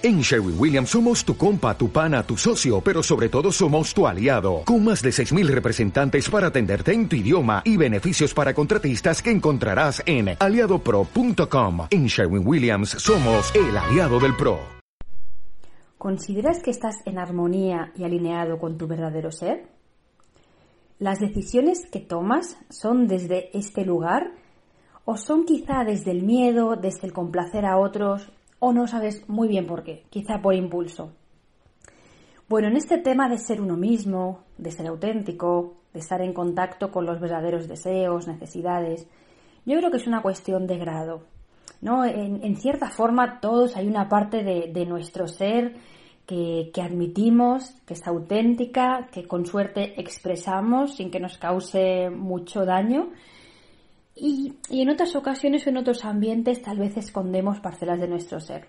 En Sherwin Williams somos tu compa, tu pana, tu socio, pero sobre todo somos tu aliado, con más de 6.000 representantes para atenderte en tu idioma y beneficios para contratistas que encontrarás en aliadopro.com. En Sherwin Williams somos el aliado del PRO. ¿Consideras que estás en armonía y alineado con tu verdadero ser? ¿Las decisiones que tomas son desde este lugar o son quizá desde el miedo, desde el complacer a otros o no sabes muy bien por qué, quizá por impulso. Bueno, en este tema de ser uno mismo, de ser auténtico, de estar en contacto con los verdaderos deseos, necesidades, yo creo que es una cuestión de grado. ¿no? En, cierta forma, todos hay una parte de, nuestro ser que, que, admitimos, que es auténtica, que con suerte expresamos sin que nos cause mucho daño y, en otras ocasiones o en otros ambientes tal vez escondemos parcelas de nuestro ser.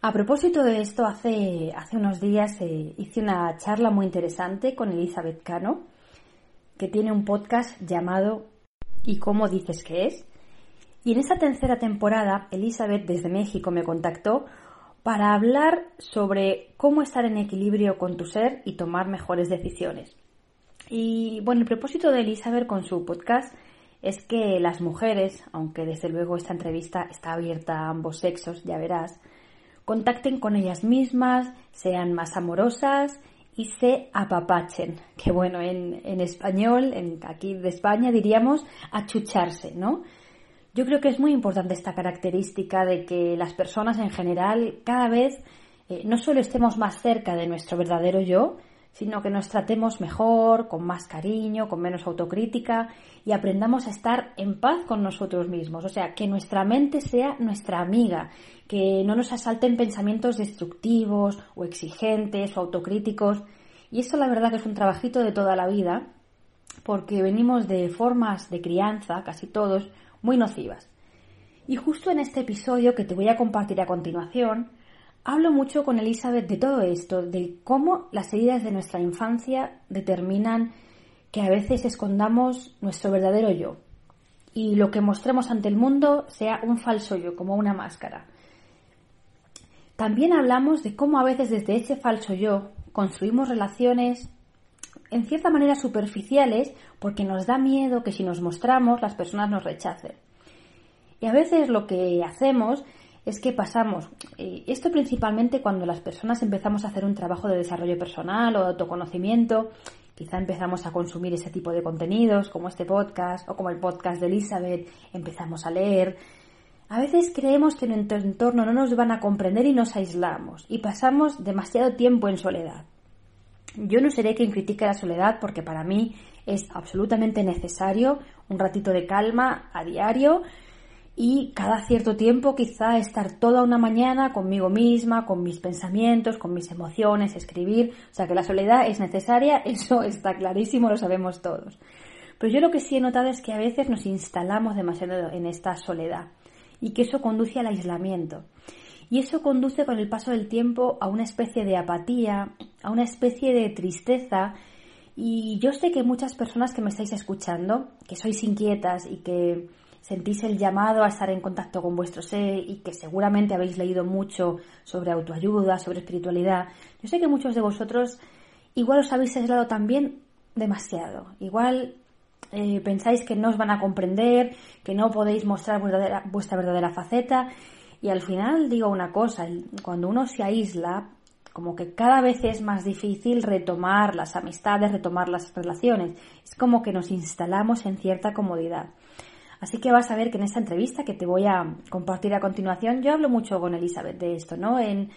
A propósito de esto, hace, hace unos días eh, hice una charla muy interesante con Elizabeth Cano, que tiene un podcast llamado ¿Y cómo dices que es? Y en esta tercera temporada, Elizabeth desde México me contactó para hablar sobre cómo estar en equilibrio con tu ser y tomar mejores decisiones. Y bueno, el propósito de Elizabeth con su podcast es que las mujeres, aunque desde luego esta entrevista está abierta a ambos sexos, ya verás, contacten con ellas mismas, sean más amorosas y se apapachen, que bueno, en, español, en, aquí de España diríamos achucharse, ¿no? Yo creo que es muy importante esta característica de que las personas en general cada vez eh, no solo estemos más cerca de nuestro verdadero yo, sino que nos tratemos mejor, con más cariño, con menos autocrítica y aprendamos a estar en paz con nosotros mismos. O sea, que nuestra mente sea nuestra amiga, que no nos asalten pensamientos destructivos o exigentes o autocríticos. Y esto la verdad que es un trabajito de toda la vida, porque venimos de formas de crianza, casi todos, muy nocivas. Y justo en este episodio que te voy a compartir a continuación, Hablo mucho con Elizabeth de todo esto, de cómo las heridas de nuestra infancia determinan que a veces escondamos nuestro verdadero yo y lo que mostremos ante el mundo sea un falso yo, como una máscara. También hablamos de cómo a veces desde ese falso yo construimos relaciones en cierta manera superficiales porque nos da miedo que si nos mostramos las personas nos rechacen. Y a veces lo que hacemos es que pasamos, esto principalmente cuando las personas empezamos a hacer un trabajo de desarrollo personal o de autoconocimiento, quizá empezamos a consumir ese tipo de contenidos como este podcast o como el podcast de Elizabeth, empezamos a leer. A veces creemos que en nuestro entorno no nos van a comprender y nos aislamos y pasamos demasiado tiempo en soledad. Yo no seré quien critique la soledad porque para mí es absolutamente necesario un ratito de calma a diario y cada cierto tiempo quizá estar toda una mañana conmigo misma, con mis pensamientos, con mis emociones, escribir. O sea que la soledad es necesaria, eso está clarísimo, lo sabemos todos. Pero yo lo que sí he notado es que a veces nos instalamos demasiado en esta soledad y que eso conduce al aislamiento. Y eso conduce con el paso del tiempo a una especie de apatía, a una especie de tristeza. Y yo sé que muchas personas que me estáis escuchando, que sois inquietas y que sentís el llamado a estar en contacto con vuestro ser y que seguramente habéis leído mucho sobre autoayuda, sobre espiritualidad, yo sé que muchos de vosotros igual os habéis aislado también demasiado. Igual eh, pensáis que no os van a comprender, que no podéis mostrar vuestra verdadera faceta. Y al final digo una cosa, cuando uno se aísla, como que cada vez es más difícil retomar las amistades, retomar las relaciones. Es como que nos instalamos en cierta comodidad. Así que vas a ver que en esta entrevista que te voy a compartir a continuación, yo hablo mucho con Elizabeth de esto, ¿no? En,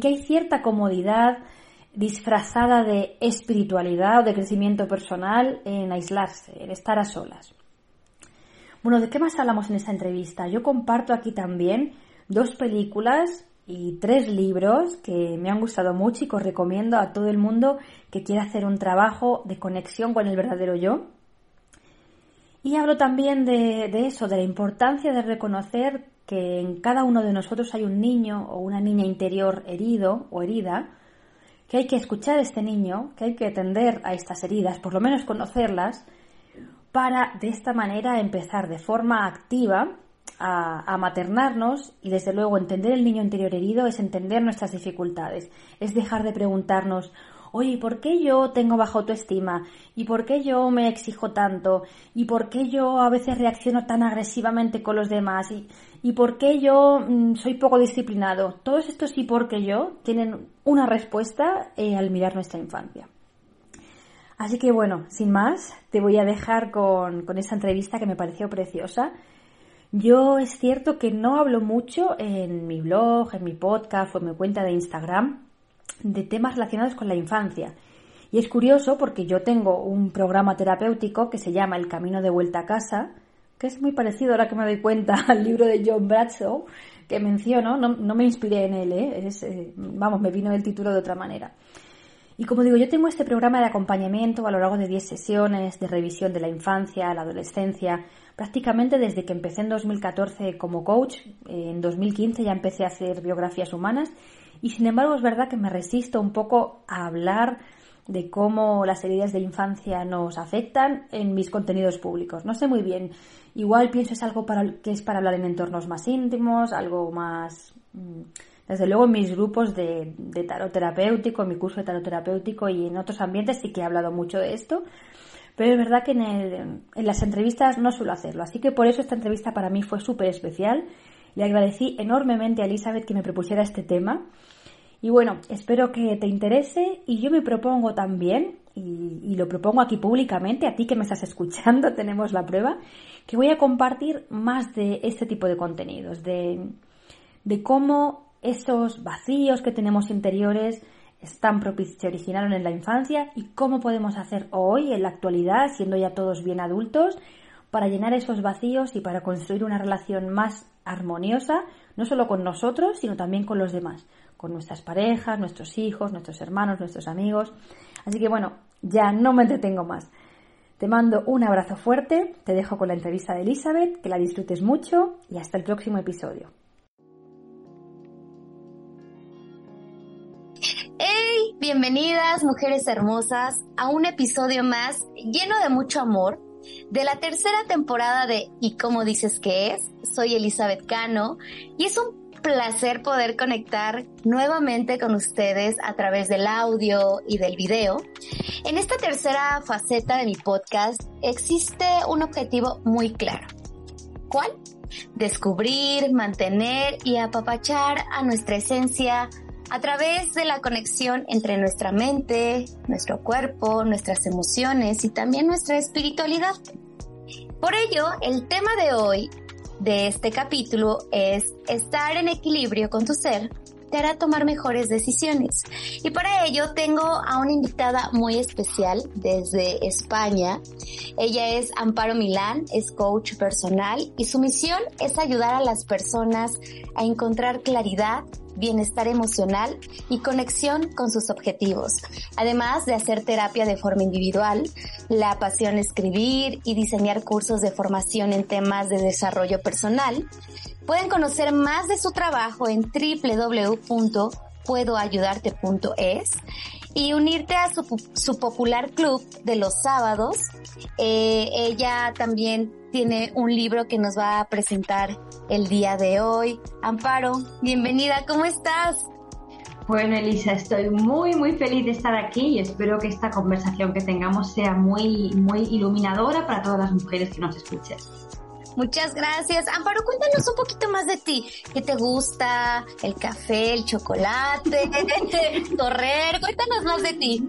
que hay cierta comodidad disfrazada de espiritualidad o de crecimiento personal en aislarse, en estar a solas. Bueno, ¿de qué más hablamos en esta entrevista? Yo comparto aquí también dos películas y tres libros que me han gustado mucho y que os recomiendo a todo el mundo que quiera hacer un trabajo de conexión con el verdadero yo. Y hablo también de, eso, de la importancia de reconocer que en cada uno de nosotros hay un niño o una niña interior herido o herida, que hay que escuchar a este niño, que hay que atender a estas heridas, por lo menos conocerlas, para de esta manera empezar de forma activa a, maternarnos y desde luego entender el niño interior herido es entender nuestras dificultades, es dejar de preguntarnos, oye, ¿por qué yo tengo baja autoestima? ¿Y por qué yo me exijo tanto? ¿Y por qué yo a veces reacciono tan agresivamente con los demás? ¿Y, por qué yo mm, soy poco disciplinado? Todos estos y por qué yo tienen una respuesta eh, al mirar nuestra infancia. Así que bueno, sin más, te voy a dejar con, con esa entrevista que me pareció preciosa yo es cierto que no hablo mucho en mi blog, en mi podcast o en mi cuenta de Instagram de temas relacionados con la infancia. Y es curioso porque yo tengo un programa terapéutico que se llama El Camino de Vuelta a Casa, que es muy parecido ahora que me doy cuenta al libro de John Bradshaw que menciono, no, me inspiré en él, ¿eh? Eh, vamos, me vino el título de otra manera. Y como digo, yo tengo este programa de acompañamiento a lo largo de 10 sesiones de revisión de la infancia, la adolescencia, prácticamente desde que empecé en 2014 como coach, en 2015 ya empecé a hacer biografías humanas y sin embargo es verdad que me resisto un poco a hablar de cómo las heridas de infancia nos afectan en mis contenidos públicos. No sé muy bien. Igual pienso es algo para, que es para hablar en entornos más íntimos, algo más... Mm, desde luego en mis grupos de, de terapéutico, en mi curso de tarot terapéutico y en otros ambientes sí que he hablado mucho de esto, pero es verdad que en, en las entrevistas no suelo hacerlo. Así que por eso esta entrevista para mí fue súper especial. Le agradecí enormemente a Elizabeth que me propusiera este tema. Y bueno, espero que te interese y yo me propongo también, y, lo propongo aquí públicamente, a ti que me estás escuchando, tenemos la prueba, que voy a compartir más de este tipo de contenidos, de, de cómo esos vacíos que tenemos interiores están se originaron en la infancia y cómo podemos hacer hoy, en la actualidad, siendo ya todos bien adultos, para llenar esos vacíos y para construir una relación más armoniosa, no solo con nosotros, sino también con los demás, con nuestras parejas, nuestros hijos, nuestros hermanos, nuestros amigos. Así que bueno, ya no me entretengo más. Te mando un abrazo fuerte, te dejo con la entrevista de Elizabeth, que la disfrutes mucho y hasta el próximo episodio. Bienvenidas, mujeres hermosas, a un episodio más lleno de mucho amor de la tercera temporada de ¿Y cómo dices que es? Soy Elizabeth Cano y es un placer poder conectar nuevamente con ustedes a través del audio y del video. En esta tercera faceta de mi podcast existe un objetivo muy claro. ¿Cuál? Descubrir, mantener y apapachar a nuestra esencia a través de la conexión entre nuestra mente, nuestro cuerpo, nuestras emociones y también nuestra espiritualidad. Por ello, el tema de hoy de este capítulo es estar en equilibrio con tu ser te hará tomar mejores decisiones. Y para ello tengo a una invitada muy especial desde España. Ella es Amparo Milán, es coach personal y su misión es ayudar a las personas a encontrar claridad bienestar emocional y conexión con sus objetivos. Además de hacer terapia de forma individual, la apasiona escribir y diseñar cursos de formación en temas de desarrollo personal. Pueden conocer más de su trabajo en www.puedoayudarte.es y unirte a su, su, popular club de los sábados. Eh, ella también tiene un libro que nos va a presentar el día de hoy. Amparo, bienvenida, ¿cómo estás? Bueno, Elisa, estoy muy, muy feliz de estar aquí y espero que esta conversación que tengamos sea muy, muy iluminadora para todas las mujeres que nos escuchen. Muchas gracias. Amparo, cuéntanos un poquito más de ti. ¿Qué te gusta? ¿El café, el chocolate, correr? Cuéntanos más de ti.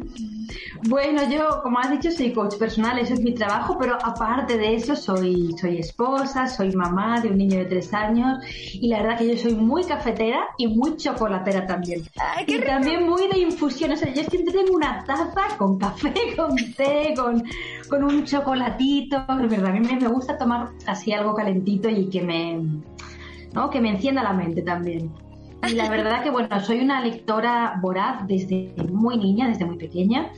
Bueno, yo, como has dicho, soy coach personal, eso es mi trabajo, pero aparte de eso soy, soy esposa, soy mamá de un niño de tres años y la verdad que yo soy muy cafetera y muy chocolatera también. y también muy de infusiones. O sea, yo siempre tengo una taza con café, con té, con, con un chocolatito. De verdad, a mí me gusta tomar así algo calentito y que me, ¿no? que me encienda la mente también. Y la verdad que, bueno, soy una lectora voraz desde muy niña, desde muy pequeña.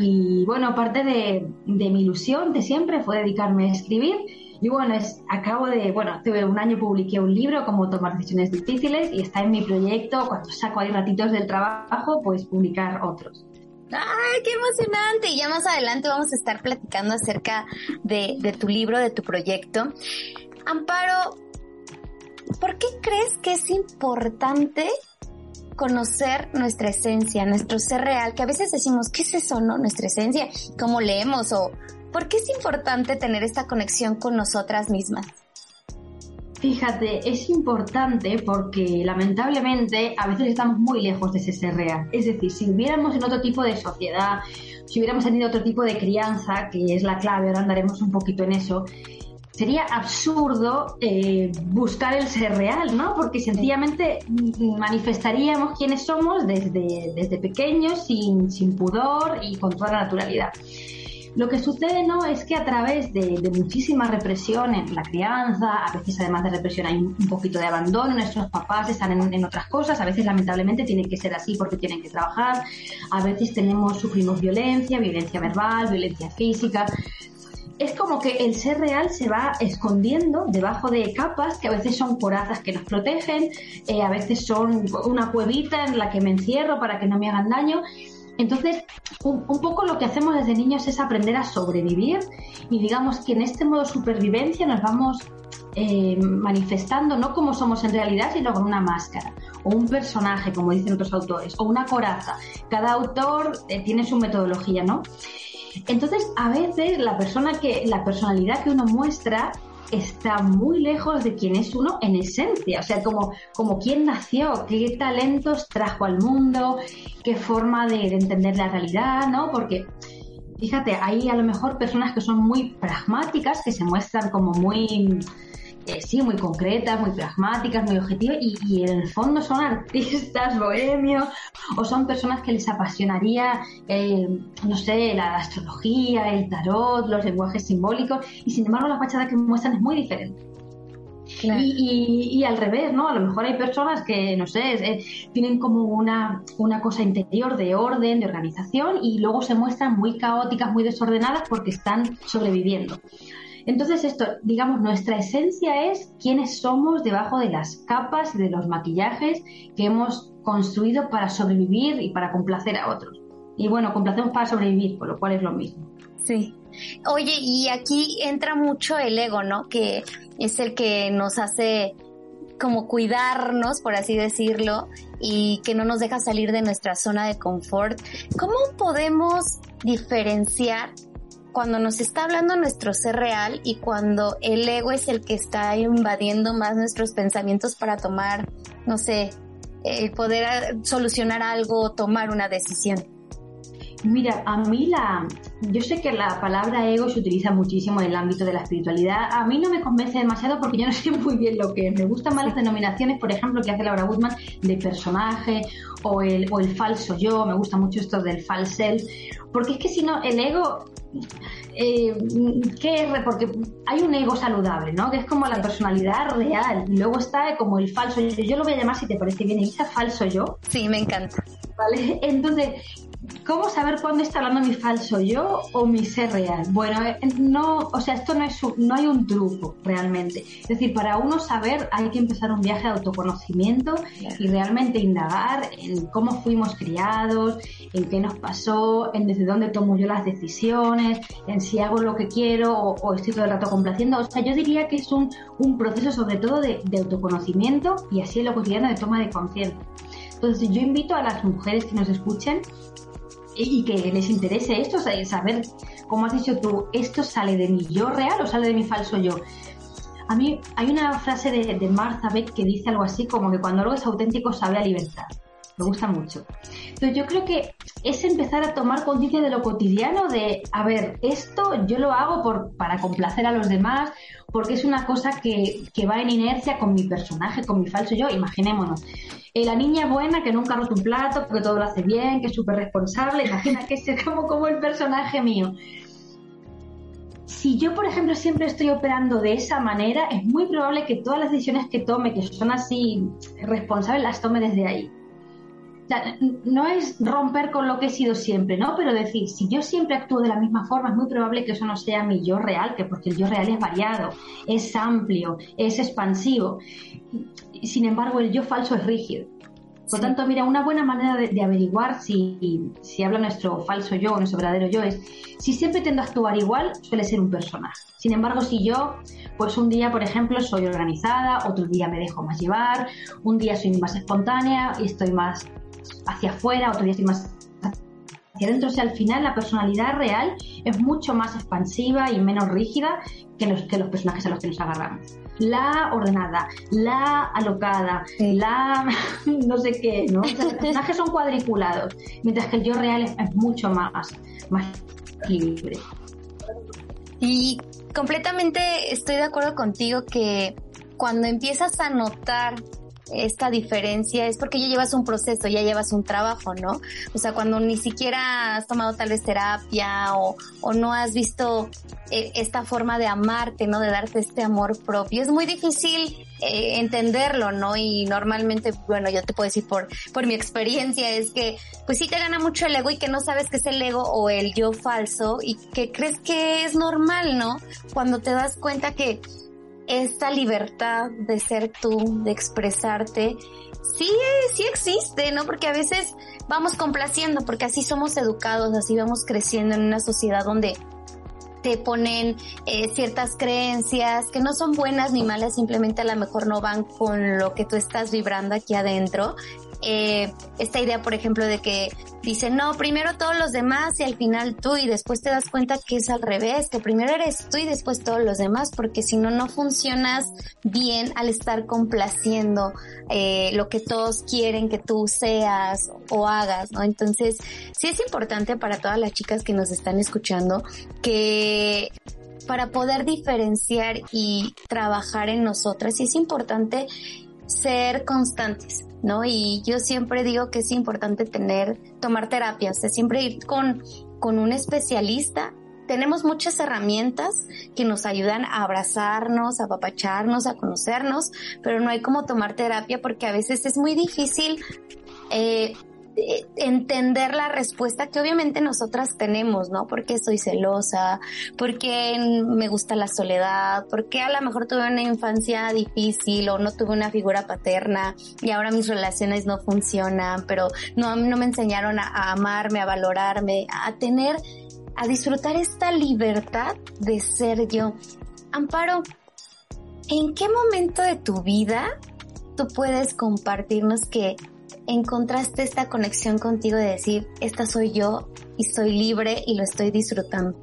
Y bueno, aparte de, mi ilusión de siempre fue dedicarme a escribir. Y bueno, es, acabo de, bueno, hace un año publiqué un libro, como tomar decisiones difíciles, y está en mi proyecto, cuando saco ahí ratitos del trabajo, pues publicar otros. ¡Ay, qué emocionante! Y ya más adelante vamos a estar platicando acerca de, de tu libro, de tu proyecto. Amparo, ¿por qué crees que es importante conocer nuestra esencia, nuestro ser real? Que a veces decimos, ¿qué es eso, no? Nuestra esencia, ¿cómo leemos? O ¿por qué es importante tener esta conexión con nosotras mismas? Fíjate, es importante porque lamentablemente a veces estamos muy lejos de ese ser real. Es decir, si viviéramos en otro tipo de sociedad, si hubiéramos tenido otro tipo de crianza, que es la clave, ahora andaremos un poquito en eso, sería absurdo eh, buscar el ser real, ¿no? Porque sencillamente manifestaríamos quiénes somos desde, desde pequeños, sin, sin pudor y con toda la naturalidad. Lo que sucede no es que a través de, muchísima represión en la crianza, a veces además de represión hay un, poquito de abandono, nuestros papás están en, otras cosas, a veces lamentablemente tiene que ser así porque tienen que trabajar, a veces tenemos, sufrimos violencia, violencia verbal, violencia física, es como que el ser real se va escondiendo debajo de capas que a veces son corazas que nos protegen, eh, a veces son una cuevita en la que me encierro para que no me hagan daño. Entonces, un, poco lo que hacemos desde niños es aprender a sobrevivir y digamos que en este modo supervivencia nos vamos eh, manifestando no como somos en realidad, sino con una máscara o un personaje, como dicen otros autores, o una coraza. Cada autor eh, tiene su metodología, ¿no? Entonces, a veces la persona que, la personalidad que uno muestra está muy lejos de quién es uno en esencia, o sea, como, como quién nació, qué talentos trajo al mundo, qué forma de, de entender la realidad, ¿no? Porque fíjate, hay a lo mejor personas que son muy pragmáticas, que se muestran como muy eh, sí, muy concretas, muy pragmáticas, muy objetivas y, en el fondo son artistas bohemios o son personas que les apasionaría, eh, no sé, la astrología, el tarot, los lenguajes simbólicos y sin embargo la fachada que muestran es muy diferente. Y, al revés, ¿no? A lo mejor hay personas que, no sé, eh, tienen como una, una cosa interior de orden, de organización y luego se muestran muy caóticas, muy desordenadas porque están sobreviviendo. Entonces esto, digamos, nuestra esencia es quiénes somos debajo de las capas de los maquillajes que hemos construido para sobrevivir y para complacer a otros. Y bueno, complacemos para sobrevivir, por lo cual es lo mismo. Sí. Oye, y aquí entra mucho el ego, ¿no? Que es el que nos hace como cuidarnos, por así decirlo, y que no nos deja salir de nuestra zona de confort. ¿Cómo podemos diferenciar cuando nos está hablando nuestro ser real y cuando el ego es el que está invadiendo más nuestros pensamientos para tomar, no sé, el poder solucionar algo, tomar una decisión. Mira, a mí la, yo sé que la palabra ego se utiliza muchísimo en el ámbito de la espiritualidad. A mí no me convence demasiado porque yo no sé muy bien lo que es. Me gustan más las denominaciones, por ejemplo, que hace Laura Guzmán de personaje o el, o el falso yo. Me gusta mucho esto del false self. Porque es que si no, el ego eh, ¿qué es? Porque hay un ego saludable, ¿no? Que es como la personalidad real. Y luego está como el falso yo. Yo lo voy a llamar, si te parece bien, Elisa, falso yo. Sí, me encanta. ¿Vale? Entonces, ¿Cómo saber cuándo está hablando mi falso yo o mi ser real? Bueno, eh, no, o sea, esto no es no hay un truco realmente. Es decir, para uno saber hay que empezar un viaje de autoconocimiento y realmente indagar en cómo fuimos criados, en qué nos pasó, en desde dónde tomo yo las decisiones, en si hago lo que quiero o, estoy todo el rato complaciendo. O sea, yo diría que es un, un proceso sobre todo de, de autoconocimiento y así en lo cotidiano de toma de conciencia. Entonces yo invito a las mujeres que nos escuchen y que les interese esto, saber, como has dicho tú, ¿esto sale de mi yo real o sale de mi falso yo? A mí hay una frase de, de Martha Beck que dice algo así como que cuando algo es auténtico sabe a libertad. Me gusta mucho. Entonces yo creo que es empezar a tomar conciencia de lo cotidiano, de, a ver, esto yo lo hago por, para complacer a los demás, porque es una cosa que, que va en inercia con mi personaje, con mi falso yo, imaginémonos. Eh, la niña buena que nunca roto un plato, porque todo lo hace bien, que es súper responsable, imagina que es como, como el personaje mío. Si yo, por ejemplo, siempre estoy operando de esa manera, es muy probable que todas las decisiones que tome, que son así responsables, las tome desde ahí. No es romper con lo que he sido siempre, ¿no? Pero decir, si yo siempre actúo de la misma forma, es muy probable que eso no sea mi yo real, que porque el yo real es variado, es amplio, es expansivo sin embargo, el yo falso es rígido. Por lo tanto, mira, una buena manera de, averiguar si, si habla nuestro falso yo o nuestro verdadero yo es si siempre tendo a actuar igual, suele ser un personaje. Sin embargo, si yo, pues un día, por ejemplo, soy organizada, otro día me dejo más llevar, un día soy más espontánea y estoy más hacia afuera, otro día estoy más hacia adentro. O sea, al final la personalidad real es mucho más expansiva y menos rígida que los, que los personajes a los que nos agarramos. La ordenada, la alocada, la no sé qué, ¿no? los personajes son cuadriculados, mientras que el yo real es, mucho más, más libre. Y completamente estoy de acuerdo contigo que cuando empiezas a notar esta diferencia es porque ya llevas un proceso, ya llevas un trabajo, ¿no? O sea, cuando ni siquiera has tomado tal vez terapia o, o no has visto eh, esta forma de amarte, ¿no? De darte este amor propio, es muy difícil eh, entenderlo, ¿no? Y normalmente, bueno, yo te puedo decir por, por mi experiencia, es que pues sí te gana mucho el ego y que no sabes qué es el ego o el yo falso y que crees que es normal, ¿no? Cuando te das cuenta que esta libertad de ser tú, de expresarte, sí, sí existe, ¿no? Porque a veces vamos complaciendo, porque así somos educados, así vamos creciendo en una sociedad donde te ponen eh, ciertas creencias que no son buenas ni malas, simplemente a lo mejor no van con lo que tú estás vibrando aquí adentro eh, esta idea, por ejemplo, de que dicen, no, primero todos los demás y al final tú y después te das cuenta que es al revés, que primero eres tú y después todos los demás, porque si no, no funcionas bien al estar complaciendo eh, lo que todos quieren que tú seas o hagas, ¿no? Entonces, sí es importante para todas las chicas que nos están escuchando que para poder diferenciar y trabajar en nosotras, sí es importante ser constantes, ¿no? Y yo siempre digo que es importante tener, tomar terapia, o sea, siempre ir con, con un especialista. Tenemos muchas herramientas que nos ayudan a abrazarnos, a apapacharnos, a conocernos, pero no hay como tomar terapia porque a veces es muy difícil eh, entender la respuesta que obviamente nosotras tenemos, ¿no? Porque soy celosa, porque me gusta la soledad, porque a lo mejor tuve una infancia difícil o no tuve una figura paterna y ahora mis relaciones no funcionan, pero no, no me enseñaron a, a amarme, a valorarme, a tener, a disfrutar esta libertad de ser yo. Amparo, ¿en qué momento de tu vida tú puedes compartirnos que encontraste esta conexión contigo de decir, esta soy yo y soy libre y lo estoy disfrutando?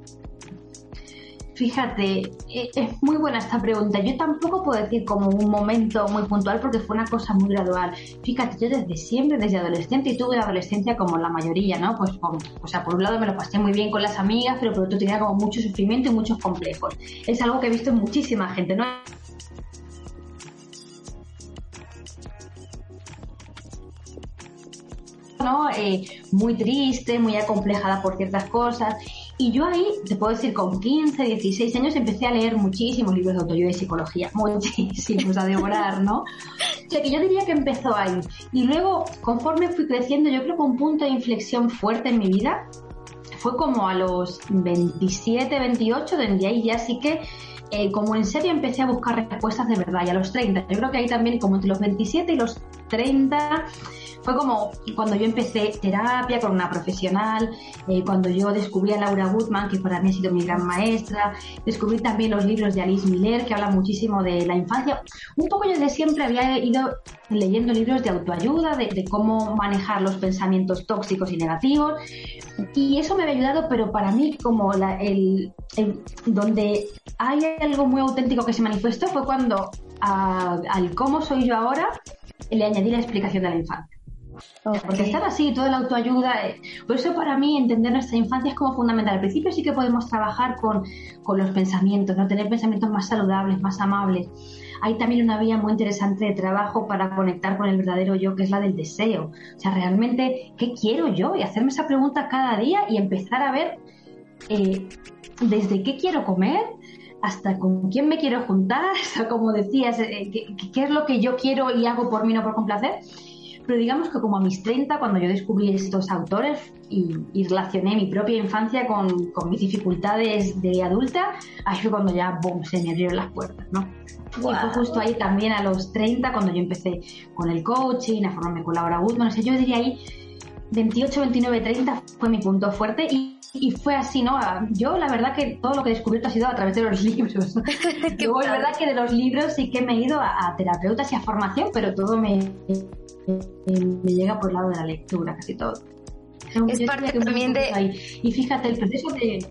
Fíjate, e, es muy buena esta pregunta. Yo tampoco puedo decir como un momento muy puntual porque fue una cosa muy gradual. Fíjate, yo desde siempre, desde adolescente, y tuve adolescencia como la mayoría, ¿no? Pues, o sea, por un lado me lo pasé muy bien con las amigas, pero por otro tenía como mucho sufrimiento y muchos complejos. Es algo que he visto en muchísima gente, ¿no? Eh, muy triste, muy acomplejada por ciertas cosas. Y yo ahí, te puedo decir, con 15, 16 años empecé a leer muchísimos libros de autoayuda y psicología, muchísimos, a devorar, ¿no? O sea que yo diría que empezó ahí. Y luego, conforme fui creciendo, yo creo que un punto de inflexión fuerte en mi vida fue como a los 27, 28, donde ahí ya sí que eh, como en serio empecé a buscar respuestas de verdad y a los 30. Yo creo que ahí también como entre los 27 y los 30 fue como cuando yo empecé terapia con una profesional, eh, cuando yo descubrí a Laura Woodman, que para mí ha sido mi gran maestra, descubrí también los libros de Alice Miller, que hablan muchísimo de la infancia. Un poco yo de siempre había ido leyendo libros de autoayuda, de, cómo manejar los pensamientos tóxicos y negativos, y eso me había ayudado, pero para mí como el, donde hay algo muy auténtico que se manifestó fue cuando al cómo soy yo ahora le añadí la explicación de la infancia. Porque estar así, toda la autoayuda, eh, por eso para mí entender nuestra infancia es como fundamental. Al principio sí que podemos trabajar con, con los pensamientos, no tener pensamientos más saludables, más amables. Hay también una vía muy interesante de trabajo para conectar con el verdadero yo, que es la del deseo. O sea, realmente, ¿qué quiero yo? Y hacerme esa pregunta cada día y empezar a ver eh, desde qué quiero comer hasta con quién me quiero juntar, hasta como decías, eh, qué, qué, es lo que yo quiero y hago por mí, no por complacer pero digamos que como a mis 30, cuando yo descubrí estos autores y, relacioné mi propia infancia con, con, mis dificultades de adulta, ahí fue cuando ya, boom, se me abrieron las puertas, ¿no? Y fue justo ahí también a los 30, cuando yo empecé con el coaching, a formarme con Laura Woodman, o sea, yo diría ahí 28, 29, 30 fue mi punto fuerte y y fue así, ¿no? Yo la verdad que todo lo que he descubierto ha sido a través de los libros. Luego es verdad que de los libros sí que me he ido a, terapeutas y a formación, pero todo me, me, llega por el lado de la lectura, casi todo. Es parte también de... Y fíjate, el proceso de...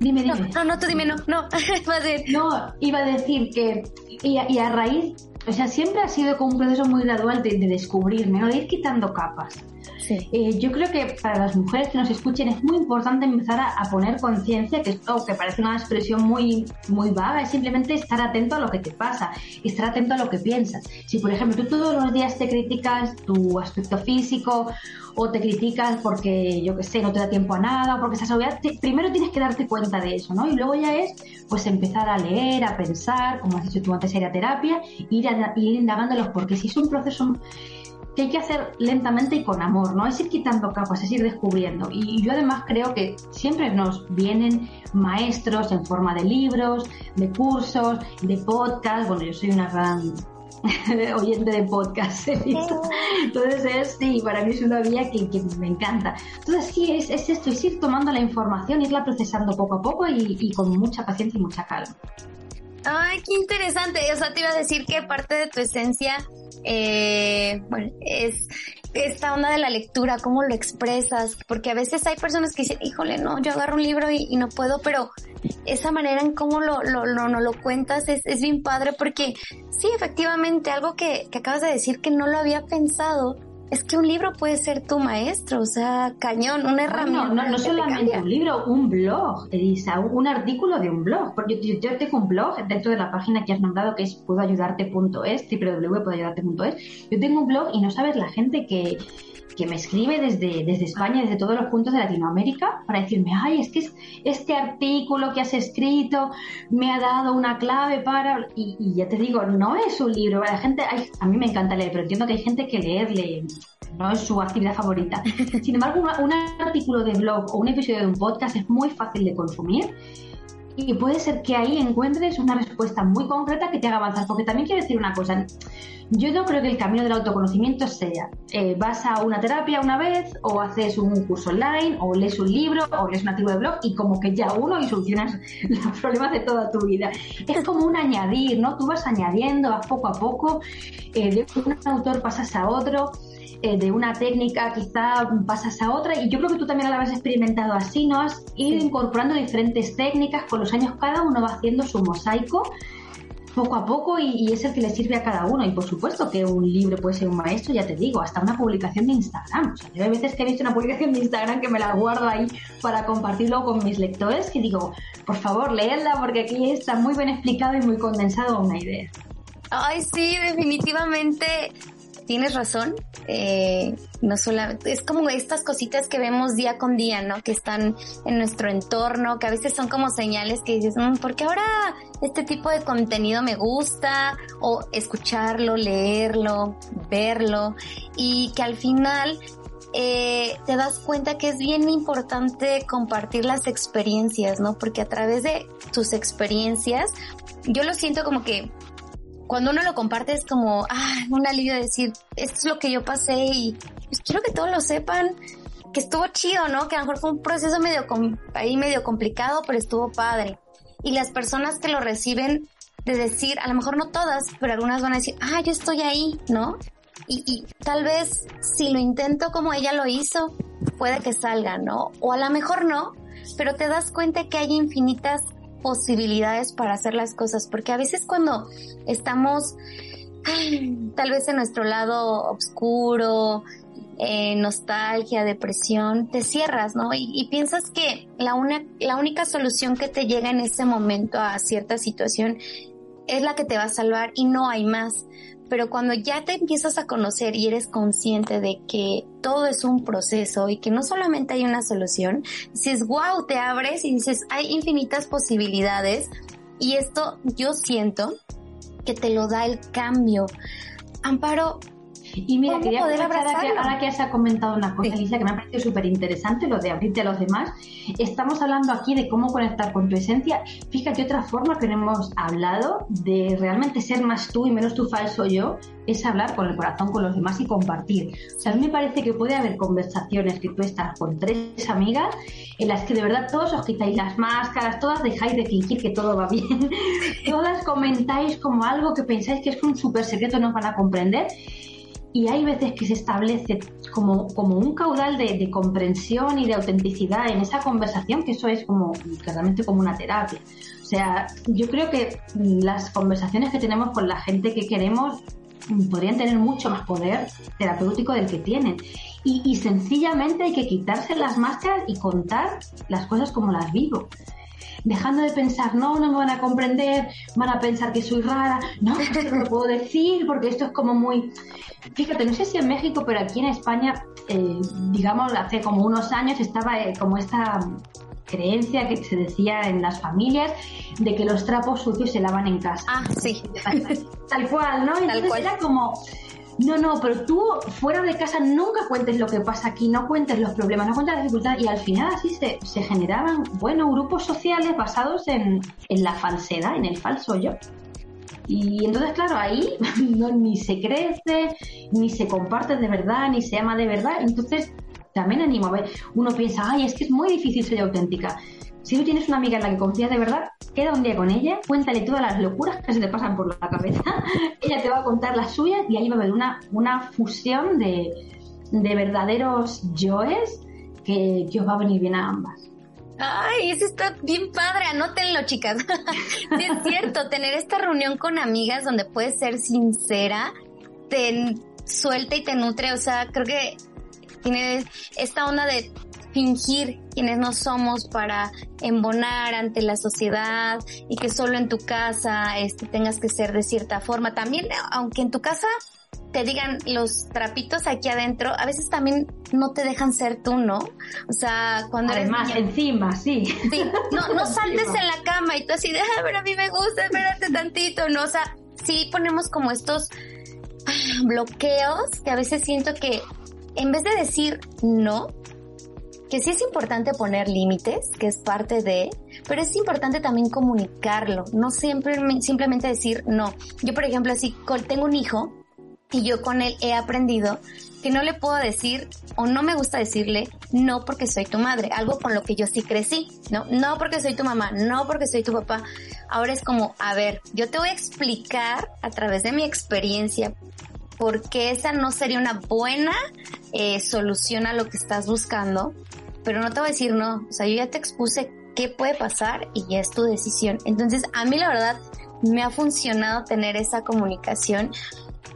Dime, dime. No, no, tú dime, no, no. no, iba a decir que... Y a, y a, raíz... O sea, siempre ha sido como un proceso muy gradual de, de descubrirme, ¿no? De ir quitando capas. Eh, yo creo que para las mujeres que nos escuchen es muy importante empezar a, poner conciencia, que esto que parece una expresión muy, muy vaga, es simplemente estar atento a lo que te pasa, estar atento a lo que piensas. Si, por ejemplo, tú todos los días te criticas tu aspecto físico o te criticas porque, yo qué sé, no te da tiempo a nada o porque estás obviada, primero tienes que darte cuenta de eso, ¿no? Y luego ya es, pues, empezar a leer, a pensar, como has dicho tú antes, era terapia, ir, ir indagando los porque si es un proceso que hay que hacer lentamente y con amor, ¿no? Es ir quitando capas, es ir descubriendo. Y yo además creo que siempre nos vienen maestros en forma de libros, de cursos, de podcast. Bueno, yo soy una gran oyente de podcast. Entonces es, sí, para mí es una vía que, me encanta. Entonces sí, es, es, esto, es ir tomando la información, irla procesando poco a poco y, y con mucha paciencia y mucha calma. Ay, qué interesante. O sea, te iba a decir que parte de tu esencia eh, bueno, es esta onda de la lectura, cómo lo expresas, porque a veces hay personas que dicen, híjole, no, yo agarro un libro y, no puedo, pero esa manera en cómo lo, lo, lo, lo cuentas es, es, bien padre porque sí, efectivamente, algo que, que acabas de decir que no lo había pensado, es que un libro puede ser tu maestro, o sea, cañón, una herramienta. No, no, no solamente un libro, un blog, Elisa, un, artículo de un blog. Porque yo, yo, tengo un blog dentro de la página que has nombrado que es puedoayudarte.es, www.puedoayudarte.es. Yo tengo un blog y no sabes la gente que, que me escribe desde, desde España, desde todos los puntos de Latinoamérica, para decirme, ay, es que este artículo que has escrito me ha dado una clave para... Y, ya te digo, no es un libro, la gente, a mí me encanta leer, pero entiendo que hay gente que leerle no es su actividad favorita. Sin embargo, un artículo de blog o un episodio de un podcast es muy fácil de consumir y puede ser que ahí encuentres una respuesta muy concreta que te haga avanzar. Porque también quiero decir una cosa, yo no creo que el camino del autoconocimiento sea, eh, vas a una terapia una vez, o haces un curso online, o lees un libro, o lees un artículo de blog, y como que ya uno y solucionas los problemas de toda tu vida. Es como un añadir, ¿no? Tú vas añadiendo, vas poco a poco, eh, de un autor pasas a otro. Eh, de una técnica quizá pasas a otra y yo creo que tú también lo habrás experimentado así, ¿no? Has ido incorporando diferentes técnicas, con los años cada uno va haciendo su mosaico poco a poco y, es el que le sirve a cada uno. Y por supuesto que un libro puede ser un maestro, ya te digo, hasta una publicación de Instagram. O sea, yo hay veces que he visto una publicación de Instagram que me la guardo ahí para compartirlo con mis lectores y digo, por favor, léela porque aquí está muy bien explicado y muy condensado una idea. Ay, sí, definitivamente tienes razón. Eh, no solamente, es como estas cositas que vemos día con día, ¿no? Que están en nuestro entorno, que a veces son como señales que dices, mm, ¿por qué ahora este tipo de contenido me gusta? O escucharlo, leerlo, verlo, y que al final eh, te das cuenta que es bien importante compartir las experiencias, ¿no? Porque a través de tus experiencias, yo lo siento como que cuando uno lo comparte es como, ah, un alivio de decir, esto es lo que yo pasé y pues quiero que todos lo sepan, que estuvo chido, ¿no? Que a lo mejor fue un proceso medio, ahí medio complicado, pero estuvo padre. Y las personas que lo reciben, de decir, a lo mejor no todas, pero algunas van a decir, ah, yo estoy ahí, ¿no? Y, y tal vez si lo intento como ella lo hizo, puede que salga, ¿no? O a lo mejor no, pero te das cuenta que hay infinitas posibilidades para hacer las cosas, porque a veces cuando estamos tal vez en nuestro lado oscuro, eh, nostalgia, depresión, te cierras, ¿no? Y, y, piensas que la, una, la única solución que te llega en ese momento a cierta situación es la que te va a salvar y no hay más pero cuando ya te empiezas a conocer y eres consciente de que todo es un proceso y que no solamente hay una solución, dices, wow, te abres y dices, hay infinitas posibilidades y esto yo siento que te lo da el cambio. Amparo, Y mira, quería poder ahora que, ahora que has comentado una cosa, Elisa, que me ha parecido súper interesante, lo de abrirte a los demás. Estamos hablando aquí de cómo conectar con tu esencia. Fíjate, otra forma que no hemos hablado de realmente ser más tú y menos tu falso yo, es hablar con el corazón con los demás y compartir. O sea, a mí me parece que puede haber conversaciones que tú estás con tres amigas en las que de verdad todos os quitáis las máscaras, todas dejáis de fingir que todo va bien, todas comentáis como algo que pensáis que es un súper secreto, no van a comprender. Y hay veces que se establece como, como un caudal de, comprensión y de autenticidad en esa conversación, que eso es como realmente como una terapia. O sea, yo creo que las conversaciones que tenemos con la gente que queremos podrían tener mucho más poder terapéutico del que tienen. Y, sencillamente hay que quitarse las máscaras y contar las cosas como las vivo dejando de pensar, no, no me van a comprender, van a pensar que soy rara, no, no lo puedo decir porque esto es como muy... Fíjate, no sé si en México, pero aquí en España, eh, digamos, hace como unos años estaba eh, como esta creencia que se decía en las familias de que los trapos sucios se lavan en casa. Ah, sí. Tal cual, ¿no? Entonces era como, no, no, pero tú fuera de casa nunca cuentes lo que pasa aquí, no cuentes los problemas, no cuentes las dificultades y al final así se, se generaban, bueno, grupos sociales basados en, en la falsedad, en el falso yo. Y entonces, claro, ahí no, ni se crece, ni se comparte de verdad, ni se ama de verdad. Entonces, también animo a ver, uno piensa, ay, es que es muy difícil ser auténtica. Si tú tienes una amiga en la que confías de verdad, queda un día con ella, cuéntale todas las locuras que se le pasan por la cabeza, ella te va a contar las suyas y ahí va a haber una, una fusión de, de verdaderos yoes que, que os va a venir bien a ambas. Ay, eso está bien padre, anótenlo, chicas. es cierto, tener esta reunión con amigas donde puedes ser sincera, te suelta y te nutre, o sea, creo que tiene esta onda de fingir quienes no somos para embonar ante la sociedad y que solo en tu casa este, tengas que ser de cierta forma. También, aunque en tu casa te digan los trapitos aquí adentro, a veces también no te dejan ser tú, ¿no? O sea, cuando Además, encima, sí. Sí, no, no saltes en la cama y tú así de, ah, pero a mí me gusta, espérate tantito, ¿no? O sea, sí ponemos como estos ah, bloqueos que a veces siento que en vez de decir no, que sí es importante poner límites, que es parte de, pero es importante también comunicarlo, no siempre simplemente decir no. Yo, por ejemplo, si tengo un hijo y yo con él he aprendido que no le puedo decir o no me gusta decirle no porque soy tu madre, algo con lo que yo sí crecí, ¿no? No porque soy tu mamá, no porque soy tu papá. Ahora es como, a ver, yo te voy a explicar a través de mi experiencia porque esa no sería una buena eh, solución a lo que estás buscando, pero no te voy a decir no, o sea, yo ya te expuse qué puede pasar y ya es tu decisión. Entonces, a mí la verdad me ha funcionado tener esa comunicación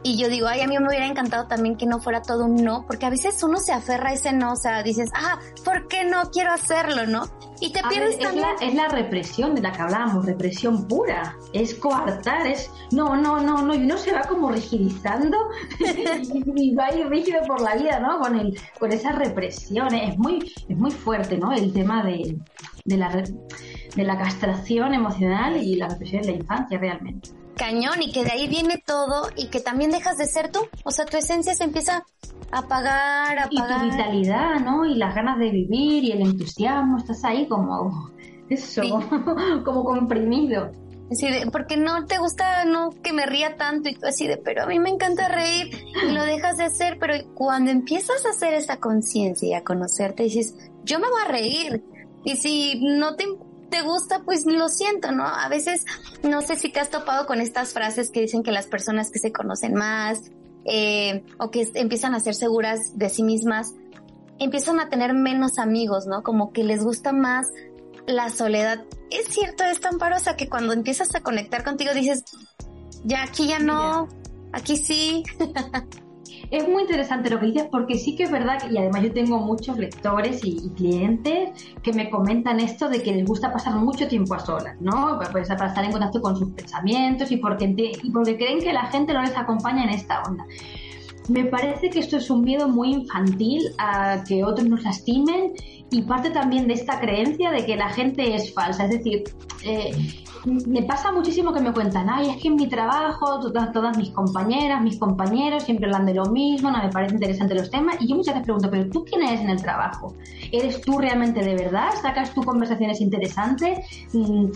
y yo digo, ay, a mí me hubiera encantado también que no fuera todo un no, porque a veces uno se aferra a ese no, o sea, dices, ah, ¿por qué no quiero hacerlo, no? Y te pierdes también. Es la, es la represión de la que hablábamos, represión pura. Es coartar, es no, no, no, no, y uno se va como rigidizando y va ir rígido por la vida, ¿no? Con el, con esa represión. Es muy, es muy fuerte, ¿no? El tema de, de la de la castración emocional y la represión de la infancia realmente cañón y que de ahí viene todo y que también dejas de ser tú. O sea, tu esencia se empieza a apagar, a apagar. Y tu vitalidad, ¿no? Y las ganas de vivir y el entusiasmo, estás ahí como eso, como comprimido. Así de, porque no te gusta no que me ría tanto y tú así de, pero a mí me encanta reír y lo dejas de hacer, pero cuando empiezas a hacer esa conciencia y a conocerte dices, yo me voy a reír y si no te te gusta, pues lo siento, ¿no? A veces, no sé si te has topado con estas frases que dicen que las personas que se conocen más eh, o que empiezan a ser seguras de sí mismas, empiezan a tener menos amigos, ¿no? Como que les gusta más la soledad. Es cierto esto, Amparosa, que cuando empiezas a conectar contigo dices, ya aquí ya no, aquí sí. Es muy interesante lo que dices porque sí que es verdad y además yo tengo muchos lectores y, clientes que me comentan esto de que les gusta pasar mucho tiempo a solas, ¿no? Pues para estar en contacto con sus pensamientos y porque, y porque creen que la gente no les acompaña en esta onda. me parece que esto es un miedo muy infantil a que otros nos lastimen y parte también de esta creencia de que la gente es falsa. Es decir, eh, me pasa muchísimo que me cuentan, ay, es que en mi trabajo todas, mis compañeras, mis compañeros siempre hablan de lo mismo, no me parece interesante los temas. Y yo muchas veces pregunto, pero ¿tú quién eres en el trabajo? ¿Eres tú realmente de verdad? ¿Sacas tú conversaciones interesantes? Mm,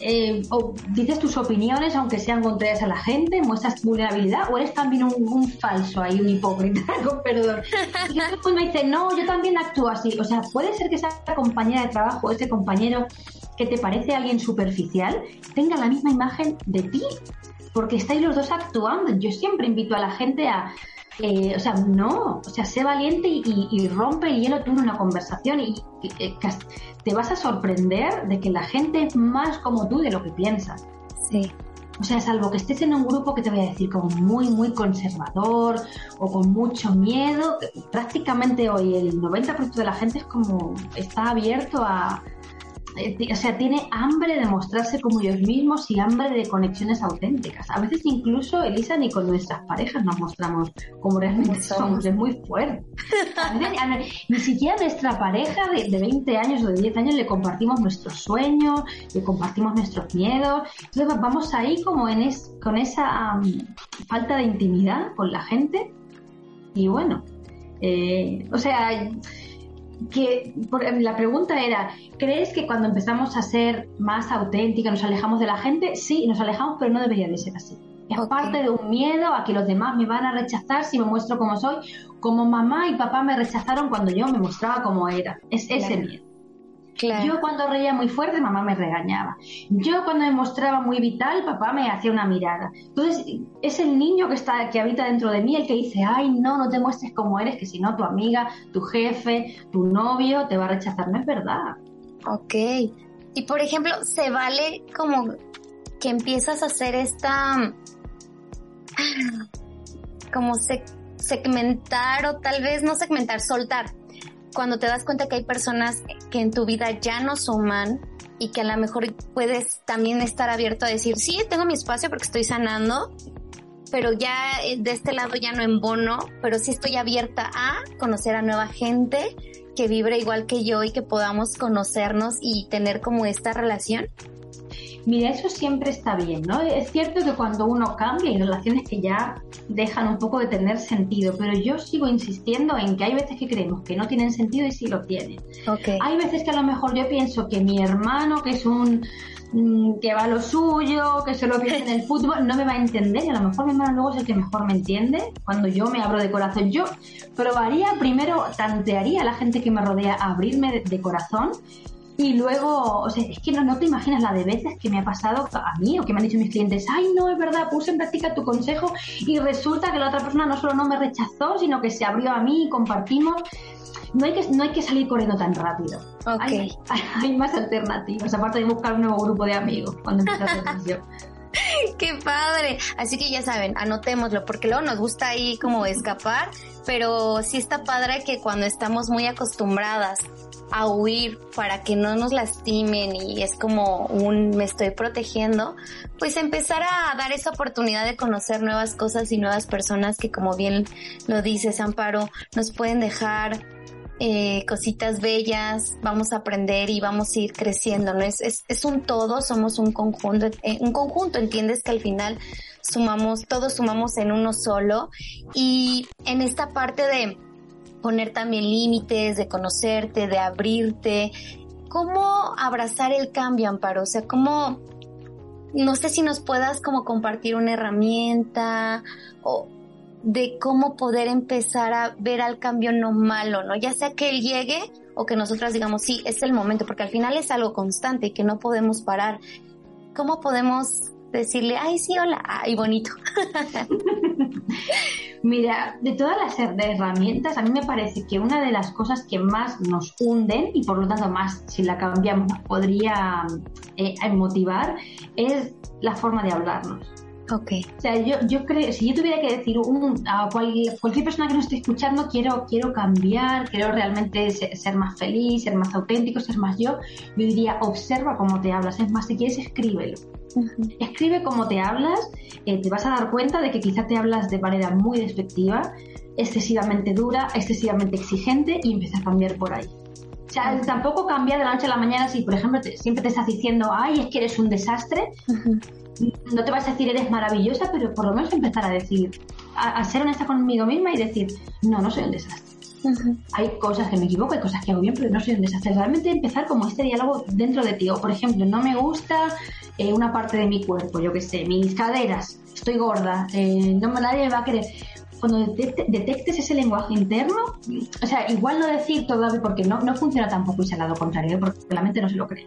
eh, o dices tus opiniones aunque sean contrarias a la gente, muestras vulnerabilidad o eres también un, falso ahí, un hipócrita, con perdón. Y después me dice, no, yo también actúo así. O sea, puede ser que esa compañera de trabajo, ese compañero que te parece alguien superficial, tenga la misma imagen de ti, porque estáis los dos actuando. Yo siempre invito a la gente a, eh, o sea, no, o sea, sé valiente y, rompe el hielo tú en una conversación y, eh, te vas a sorprender de que la gente es más como tú de lo que piensas. Sí. O sea, salvo que estés en un grupo que te voy a decir como muy, muy conservador o con mucho miedo, prácticamente hoy el 90% de la gente es como, está abierto a, o sea, tiene hambre de mostrarse como ellos mismos y hambre de conexiones auténticas. A veces incluso, Elisa, ni con nuestras parejas nos mostramos como realmente somos, es muy fuerte. ni siquiera a nuestra pareja de, 20 años o de 10 años le compartimos nuestros sueños, le compartimos nuestros miedos. Entonces vamos ahí como en con esa falta de intimidad con la gente. Y bueno, eh, o sea que la pregunta era, ¿crees que cuando empezamos a ser más auténtica nos alejamos de la gente? Sí, nos alejamos, pero no debería de ser así. Es parte de un miedo a que los demás me van a rechazar si me muestro como soy, como mamá y papá me rechazaron cuando yo me mostraba como era. Es ese miedo. Yo cuando reía muy fuerte, mamá me regañaba. Yo cuando me mostraba muy vital, papá me hacía una mirada. Entonces, es el niño que está, que habita dentro de mí el que dice, ay, no, no te muestres como eres, que si no tu amiga, tu jefe, tu novio te va a rechazar. No es verdad. Ok. Y por ejemplo, se vale como que empiezas a hacer esta como segmentar o tal vez no segmentar, soltar cuando te das cuenta que hay personas que en tu vida ya no suman y que a lo mejor puedes también estar abierto a decir, sí, tengo mi espacio porque estoy sanando, pero ya eh, de este lado ya no en bono, pero sí estoy abierta a conocer a nueva gente que vibre igual que yo y que podamos conocernos y tener como esta relación. Mira, eso siempre está bien, ¿no? Es cierto que cuando uno cambia hay relaciones que ya dejan un poco de tener sentido, pero yo sigo insistiendo en que hay veces que creemos que no tienen sentido y sí lo tienen. Okay. Hay veces que a lo mejor yo pienso que mi hermano, que es un mm, que va a lo suyo, que solo piensa en el fútbol, no me va a entender y a lo mejor mi hermano luego es el que mejor me entiende cuando yo me abro de corazón. Yo probaría primero, tantearía a la gente que me rodea a abrirme de corazón y luego, o sea, es que no, no te imaginas la de veces que me ha pasado a mí o que me han dicho mis clientes, ay, no, es verdad, puse en práctica tu consejo y resulta que la otra persona no solo no me rechazó, sino que se abrió a mí y compartimos. No hay que, no hay que salir corriendo tan rápido. Okay. Hay, hay, más alternativas, aparte de buscar un nuevo grupo de amigos cuando empiezas la ¡Qué padre! Así que ya saben, anotémoslo, porque luego nos gusta ahí como escapar, pero sí está padre que cuando estamos muy acostumbradas a huir para que no nos lastimen y es como un me estoy protegiendo, pues empezar a dar esa oportunidad de conocer nuevas cosas y nuevas personas que como bien lo dices Amparo, nos pueden dejar eh, cositas bellas, vamos a aprender y vamos a ir creciendo, ¿no? Es, es, es un todo, somos un conjunto, eh, un conjunto, entiendes que al final sumamos, todos sumamos en uno solo y en esta parte de poner también límites, de conocerte, de abrirte. ¿Cómo abrazar el cambio, Amparo? O sea, ¿cómo, no sé si nos puedas como compartir una herramienta o de cómo poder empezar a ver al cambio no malo, ¿no? Ya sea que él llegue o que nosotras digamos, sí, es el momento, porque al final es algo constante y que no podemos parar. ¿Cómo podemos decirle, ay, sí, hola, ay, bonito? Mira, de todas las herramientas, a mí me parece que una de las cosas que más nos hunden y por lo tanto más, si la cambiamos, nos podría eh, motivar, es la forma de hablarnos. Ok. O sea, yo, yo creo, si yo tuviera que decir a cualquier, cualquier persona que nos esté escuchando, quiero, quiero cambiar, quiero realmente ser, más feliz, ser más auténtico, ser más yo, yo diría, observa cómo te hablas. Es más, si quieres, escríbelo Escribe cómo te hablas, eh, te vas a dar cuenta de que quizá te hablas de manera muy despectiva, excesivamente dura, excesivamente exigente y empieza a cambiar por ahí. O sea, tampoco cambia de la noche a la mañana si, por ejemplo, siempre te estás diciendo, ay, es que eres un desastre. No te vas a decir eres maravillosa, pero por lo menos empezar a decir, a ser honesta conmigo misma y decir, no, no soy un desastre hay cosas que me equivoco, hay cosas que hago bien, pero no soy un desastre. Realmente empezar como este diálogo dentro de ti. O, por ejemplo, no me gusta eh, una parte de mi cuerpo, yo que sé, mis caderas, estoy gorda, eh, no nadie me va a querer. Cuando detectes ese lenguaje interno, o sea, igual no decir todavía, porque no, no funciona tampoco y al lado contrario, porque la mente no se lo cree.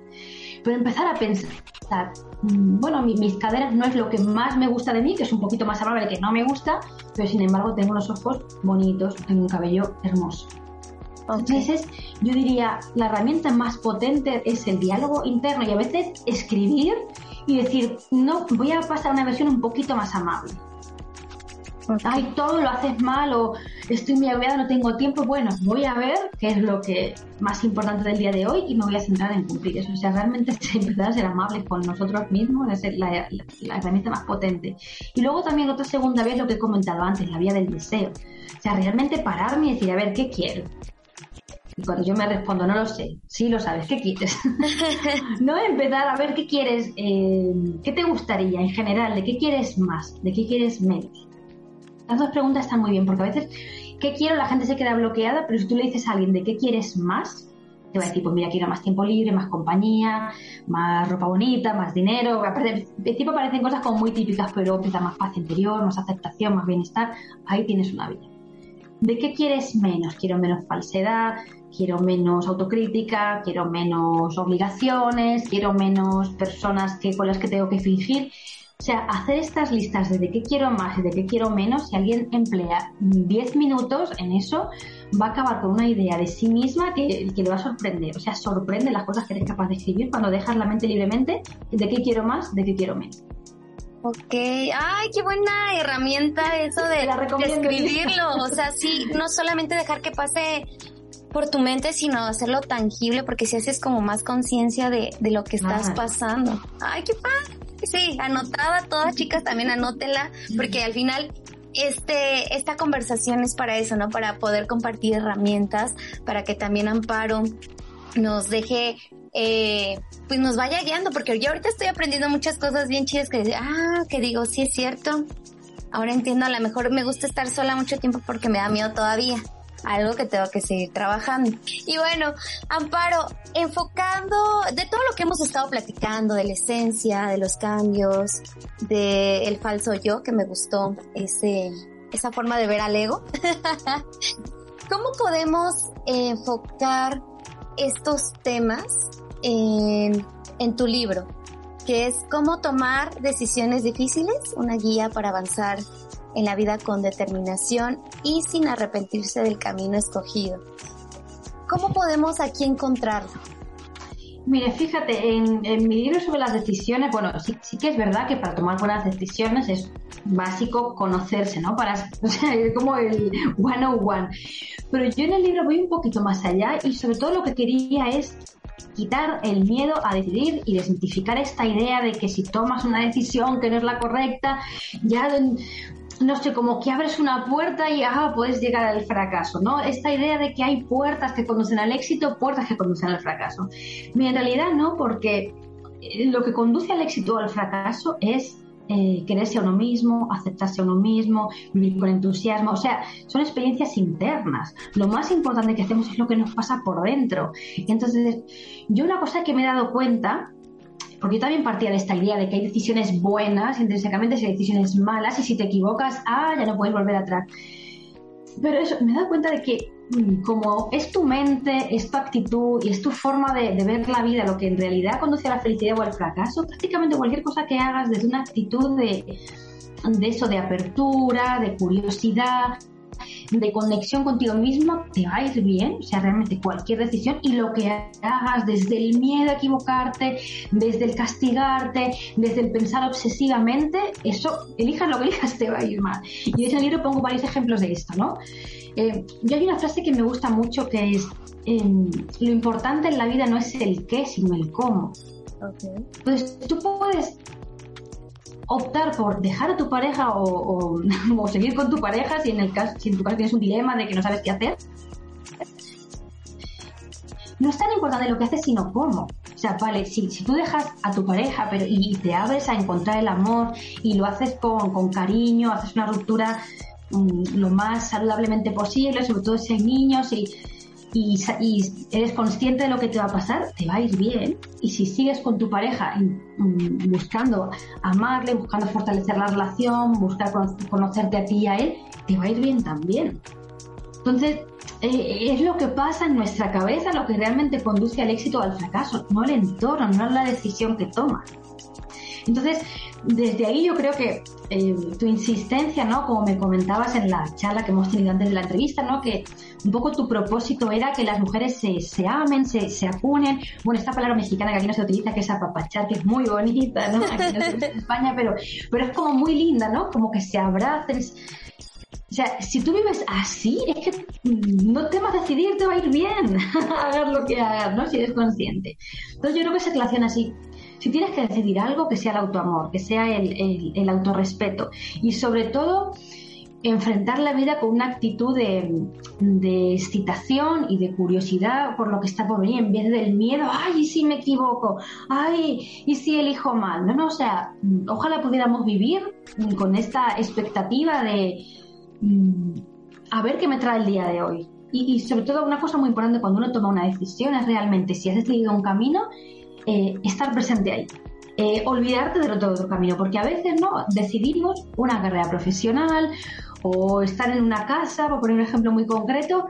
Pero empezar a pensar, mm, bueno, mis caderas no es lo que más me gusta de mí, que es un poquito más amable que no me gusta, pero sin embargo tengo unos ojos bonitos, tengo un cabello hermoso. Entonces, yo diría, la herramienta más potente es el diálogo interno y a veces escribir y decir, no, voy a pasar a una versión un poquito más amable ay, todo lo haces mal o estoy muy agobiada, no tengo tiempo. Bueno, voy a ver qué es lo que más importante del día de hoy y me voy a centrar en cumplir eso. O sea, realmente empezar a ser amables con nosotros mismos es la, la, herramienta más potente. Y luego también otra segunda vez lo que he comentado antes, la vía del deseo. O sea, realmente pararme y decir, a ver, ¿qué quiero? Y cuando yo me respondo, no lo sé, sí lo sabes, ¿qué quieres? no empezar a ver qué quieres, eh, qué te gustaría en general, de qué quieres más, de qué quieres menos. Las dos preguntas están muy bien, porque a veces, ¿qué quiero? La gente se queda bloqueada, pero si tú le dices a alguien de qué quieres más, te va a decir, pues mira, quiero más tiempo libre, más compañía, más ropa bonita, más dinero. De tipo parecen cosas como muy típicas, pero empieza más paz interior, más aceptación, más bienestar. Ahí tienes una vida. ¿De qué quieres menos? Quiero menos falsedad, quiero menos autocrítica, quiero menos obligaciones, quiero menos personas que, con las que tengo que fingir. O sea, hacer estas listas de, de qué quiero más y de qué quiero menos, si alguien emplea 10 minutos en eso, va a acabar con una idea de sí misma que, que le va a sorprender. O sea, sorprende las cosas que eres capaz de escribir cuando dejas la mente libremente de qué quiero más, de qué quiero menos. Ok, ay, qué buena herramienta eso de, de escribirlo. O sea, sí, no solamente dejar que pase por tu mente, sino hacerlo tangible, porque si haces como más conciencia de, de, lo que estás pasando. Ay, qué padre. Sí, anotada todas chicas, también anótela, porque al final este, esta conversación es para eso, ¿no? Para poder compartir herramientas, para que también Amparo nos deje, eh, pues nos vaya guiando, porque yo ahorita estoy aprendiendo muchas cosas bien chidas que, ah, que digo, sí es cierto. Ahora entiendo, a lo mejor me gusta estar sola mucho tiempo porque me da miedo todavía algo que tengo que seguir trabajando. Y bueno, Amparo, enfocando de todo lo que hemos estado platicando, de la esencia, de los cambios, de el falso yo, que me gustó ese, esa forma de ver al ego. ¿Cómo podemos enfocar estos temas en, en tu libro? Que es cómo tomar decisiones difíciles, una guía para avanzar en la vida con determinación y sin arrepentirse del camino escogido. ¿Cómo podemos aquí encontrarlo? Mire, fíjate, en, mi libro sobre las decisiones, bueno, sí, que es verdad que para tomar buenas decisiones es básico conocerse, ¿no? Para, es como el one on one. Pero yo en el libro voy un poquito más allá y sobre todo lo que quería es quitar el miedo a decidir y desmitificar esta idea de que si tomas una decisión que no es la correcta, ya no sé, como que abres una puerta y ah, puedes llegar al fracaso, ¿no? Esta idea de que hay puertas que conducen al éxito, puertas que conducen al fracaso. en realidad no, porque eh, lo que conduce al éxito o al fracaso es eh, quererse a uno mismo, aceptarse a uno mismo, vivir con entusiasmo. O sea, son experiencias internas. Lo más importante que hacemos es lo que nos pasa por dentro. Entonces, yo una cosa que me he dado cuenta porque yo también partía de esta idea de que hay decisiones buenas intrínsecamente, hay decisiones malas, y si te equivocas, ah, ya no puedes volver atrás. Pero eso, me he dado cuenta de que mm, como es tu mente, es tu actitud y es tu forma de, ver la vida lo que en realidad conduce a la felicidad o al fracaso, prácticamente cualquier cosa que hagas desde una actitud de eso, de apertura, de curiosidad, de conexión contigo mismo, te va a ir bien, o sea, realmente cualquier decisión y lo que hagas desde el miedo a equivocarte, desde el castigarte, desde el pensar obsesivamente, eso, elijas lo que elijas, te va a ir mal. Y en ese libro pongo varios ejemplos de esto, ¿no? Eh, yo hay una frase que me gusta mucho que es, em, lo importante en la vida no es el qué, sino el cómo. Okay. Pues tú puedes optar por dejar a tu pareja o, seguir con tu pareja si en el caso, si en tu caso tienes un dilema de que no sabes qué hacer. No es tan importante lo que haces, sino cómo. O sea, vale, si, si tú dejas a tu pareja pero, y, te abres a encontrar el amor y lo haces con, con cariño, haces una ruptura mm, lo más saludablemente posible, sobre todo si hay niños y y, eres consciente de lo que te va a pasar, te va a ir bien. Y si sigues con tu pareja buscando amarle, buscando fortalecer la relación, buscar conocerte a ti y a él, te va a ir bien también. Entonces, eh, es lo que pasa en nuestra cabeza lo que realmente conduce al éxito o al fracaso, no el entorno, no la decisión que tomas. Entonces, desde ahí yo creo que eh, tu insistencia, ¿no? Como me comentabas en la charla que hemos tenido antes de la entrevista, ¿no? Que un poco tu propósito era que las mujeres se, se amen, se, se acunen. Bueno, esta palabra mexicana que aquí no se utiliza, que es apapachar, que es muy bonita, ¿no? Aquí no se utiliza en España, pero, pero es como muy linda, ¿no? Como que se abracen. O sea, si tú vives así, es que no temas decidir, te va a ir bien. hagas lo que hagas, ¿no? Si eres consciente. Entonces yo creo que se relaciona así si tienes que decidir algo, que sea el autoamor, que sea el, el, autorrespeto y sobre todo enfrentar la vida con una actitud de, excitación y de curiosidad por lo que está por venir, en vez del miedo, ay, ¿y si me equivoco? Ay, ¿y si elijo mal? No, no, o sea, ojalá pudiéramos vivir con esta expectativa de mm, a ver qué me trae el día de hoy. Y, y, sobre todo una cosa muy importante cuando uno toma una decisión es realmente si has decidido un camino eh, estar presente ahí. Eh, olvidarte de todo tu camino, porque a veces no decidimos una carrera profesional o estar en una casa, por poner un ejemplo muy concreto,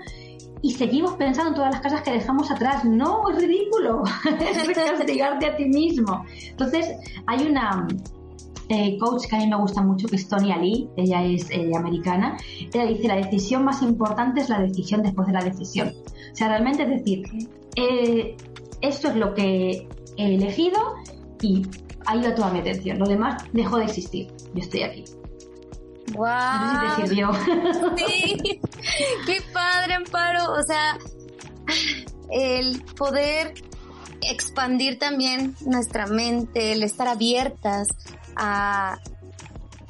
y seguimos pensando en todas las casas que dejamos atrás. No, es ridículo, es castigarte a ti mismo. Entonces, hay una eh, coach que a mí me gusta mucho, que es Tony Ali, ella es americana, ella dice, la decisión más importante es la decisión después de la decisión. O sea, realmente es decir, esto es lo que he elegido y ha ido toda mi atención. Lo demás dejó de existir. Yo estoy aquí. ¡Wow! No sé si te sirvió. Sí, qué padre, Amparo. O sea, el poder expandir también nuestra mente, el estar abiertas a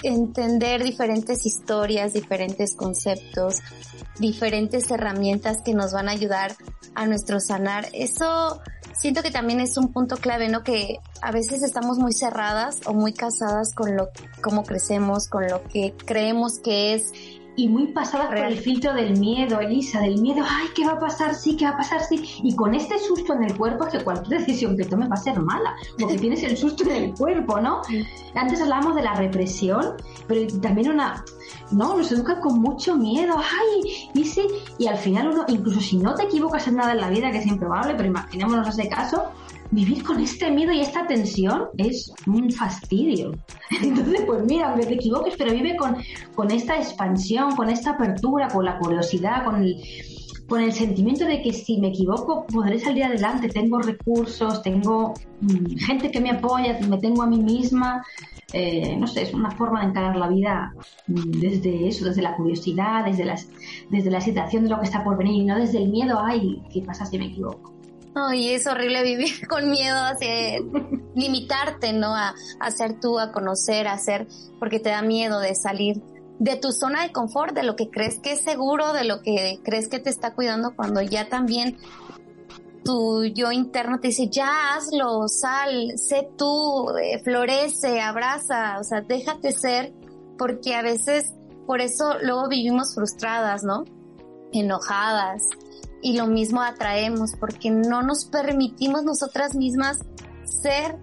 entender diferentes historias, diferentes conceptos, diferentes herramientas que nos van a ayudar a nuestro sanar. Eso siento que también es un punto clave, ¿no? Que a veces estamos muy cerradas o muy casadas con lo, cómo crecemos, con lo que creemos que es y muy pasadas por el filtro del miedo, Elisa, del miedo, ay, ¿qué va a pasar? Sí, ¿qué va a pasar? Sí. Y con este susto en el cuerpo es que cualquier decisión que tomes va a ser mala, porque tienes el susto en el cuerpo, ¿no? Antes hablábamos de la represión, pero también una, no, nos educan con mucho miedo, ay, y sí, y al final uno, incluso si no te equivocas en nada en la vida, que es improbable, pero imaginémonos ese caso, vivir con este miedo y esta tensión es un fastidio. Entonces, pues mira, aunque te equivoques, pero vive con, con esta expansión, con esta apertura, con la curiosidad, con el, con el sentimiento de que si me equivoco podré salir adelante, tengo recursos, tengo mm, gente que me apoya, me tengo a mí misma. Eh, no sé, es una forma de encarar la vida mm, desde eso, desde la curiosidad, desde, las, desde la excitación de lo que está por venir y no desde el miedo, ay, ¿qué pasa si me equivoco? y es horrible vivir con miedo hacia limitarte, ¿no? A, a ser tú, a conocer, a ser, porque te da miedo de salir de tu zona de confort, de lo que crees que es seguro, de lo que crees que te está cuidando, cuando ya también tu yo interno te dice, ya hazlo, sal, sé tú, eh, florece, abraza, o sea, déjate ser, porque a veces por eso luego vivimos frustradas, ¿no? Enojadas, y lo mismo atraemos porque no nos permitimos nosotras mismas ser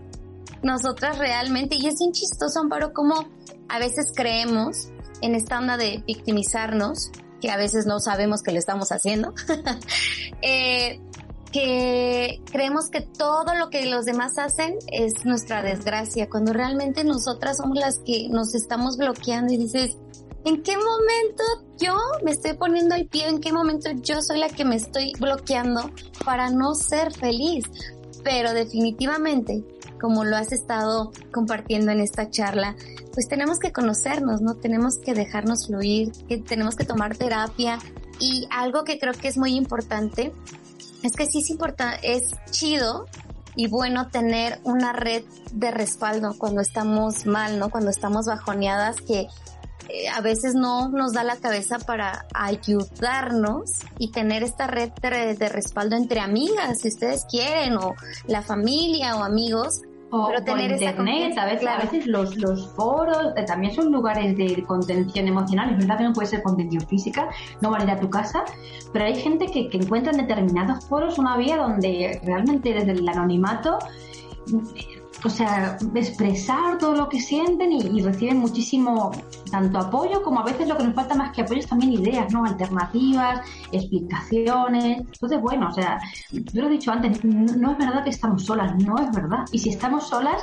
nosotras realmente. Y es un chistoso, Amparo, como a veces creemos en esta onda de victimizarnos, que a veces no sabemos que lo estamos haciendo, eh, que creemos que todo lo que los demás hacen es nuestra desgracia, cuando realmente nosotras somos las que nos estamos bloqueando y dices, ¿En qué momento yo me estoy poniendo el pie? ¿En qué momento yo soy la que me estoy bloqueando para no ser feliz? Pero definitivamente, como lo has estado compartiendo en esta charla, pues tenemos que conocernos, ¿no? Tenemos que dejarnos fluir, que tenemos que tomar terapia y algo que creo que es muy importante es que sí es importante, es chido y bueno tener una red de respaldo cuando estamos mal, ¿no? Cuando estamos bajoneadas que eh, a veces no nos da la cabeza para ayudarnos y tener esta red de, respaldo entre amigas, si ustedes quieren, o la familia o amigos, o pero tener internet, a veces, a veces los, los foros eh, también son lugares de contención emocional, es verdad que no puede ser contención física, no van a ir a tu casa, pero hay gente que, que encuentra en determinados foros una vía donde realmente desde el anonimato o sea, expresar todo lo que sienten y, reciben muchísimo, tanto apoyo como a veces lo que nos falta más que apoyo es también ideas, ¿no? Alternativas, explicaciones. Entonces, bueno, o sea, yo lo he dicho antes, no, es verdad que estamos solas, no es verdad. Y si estamos solas,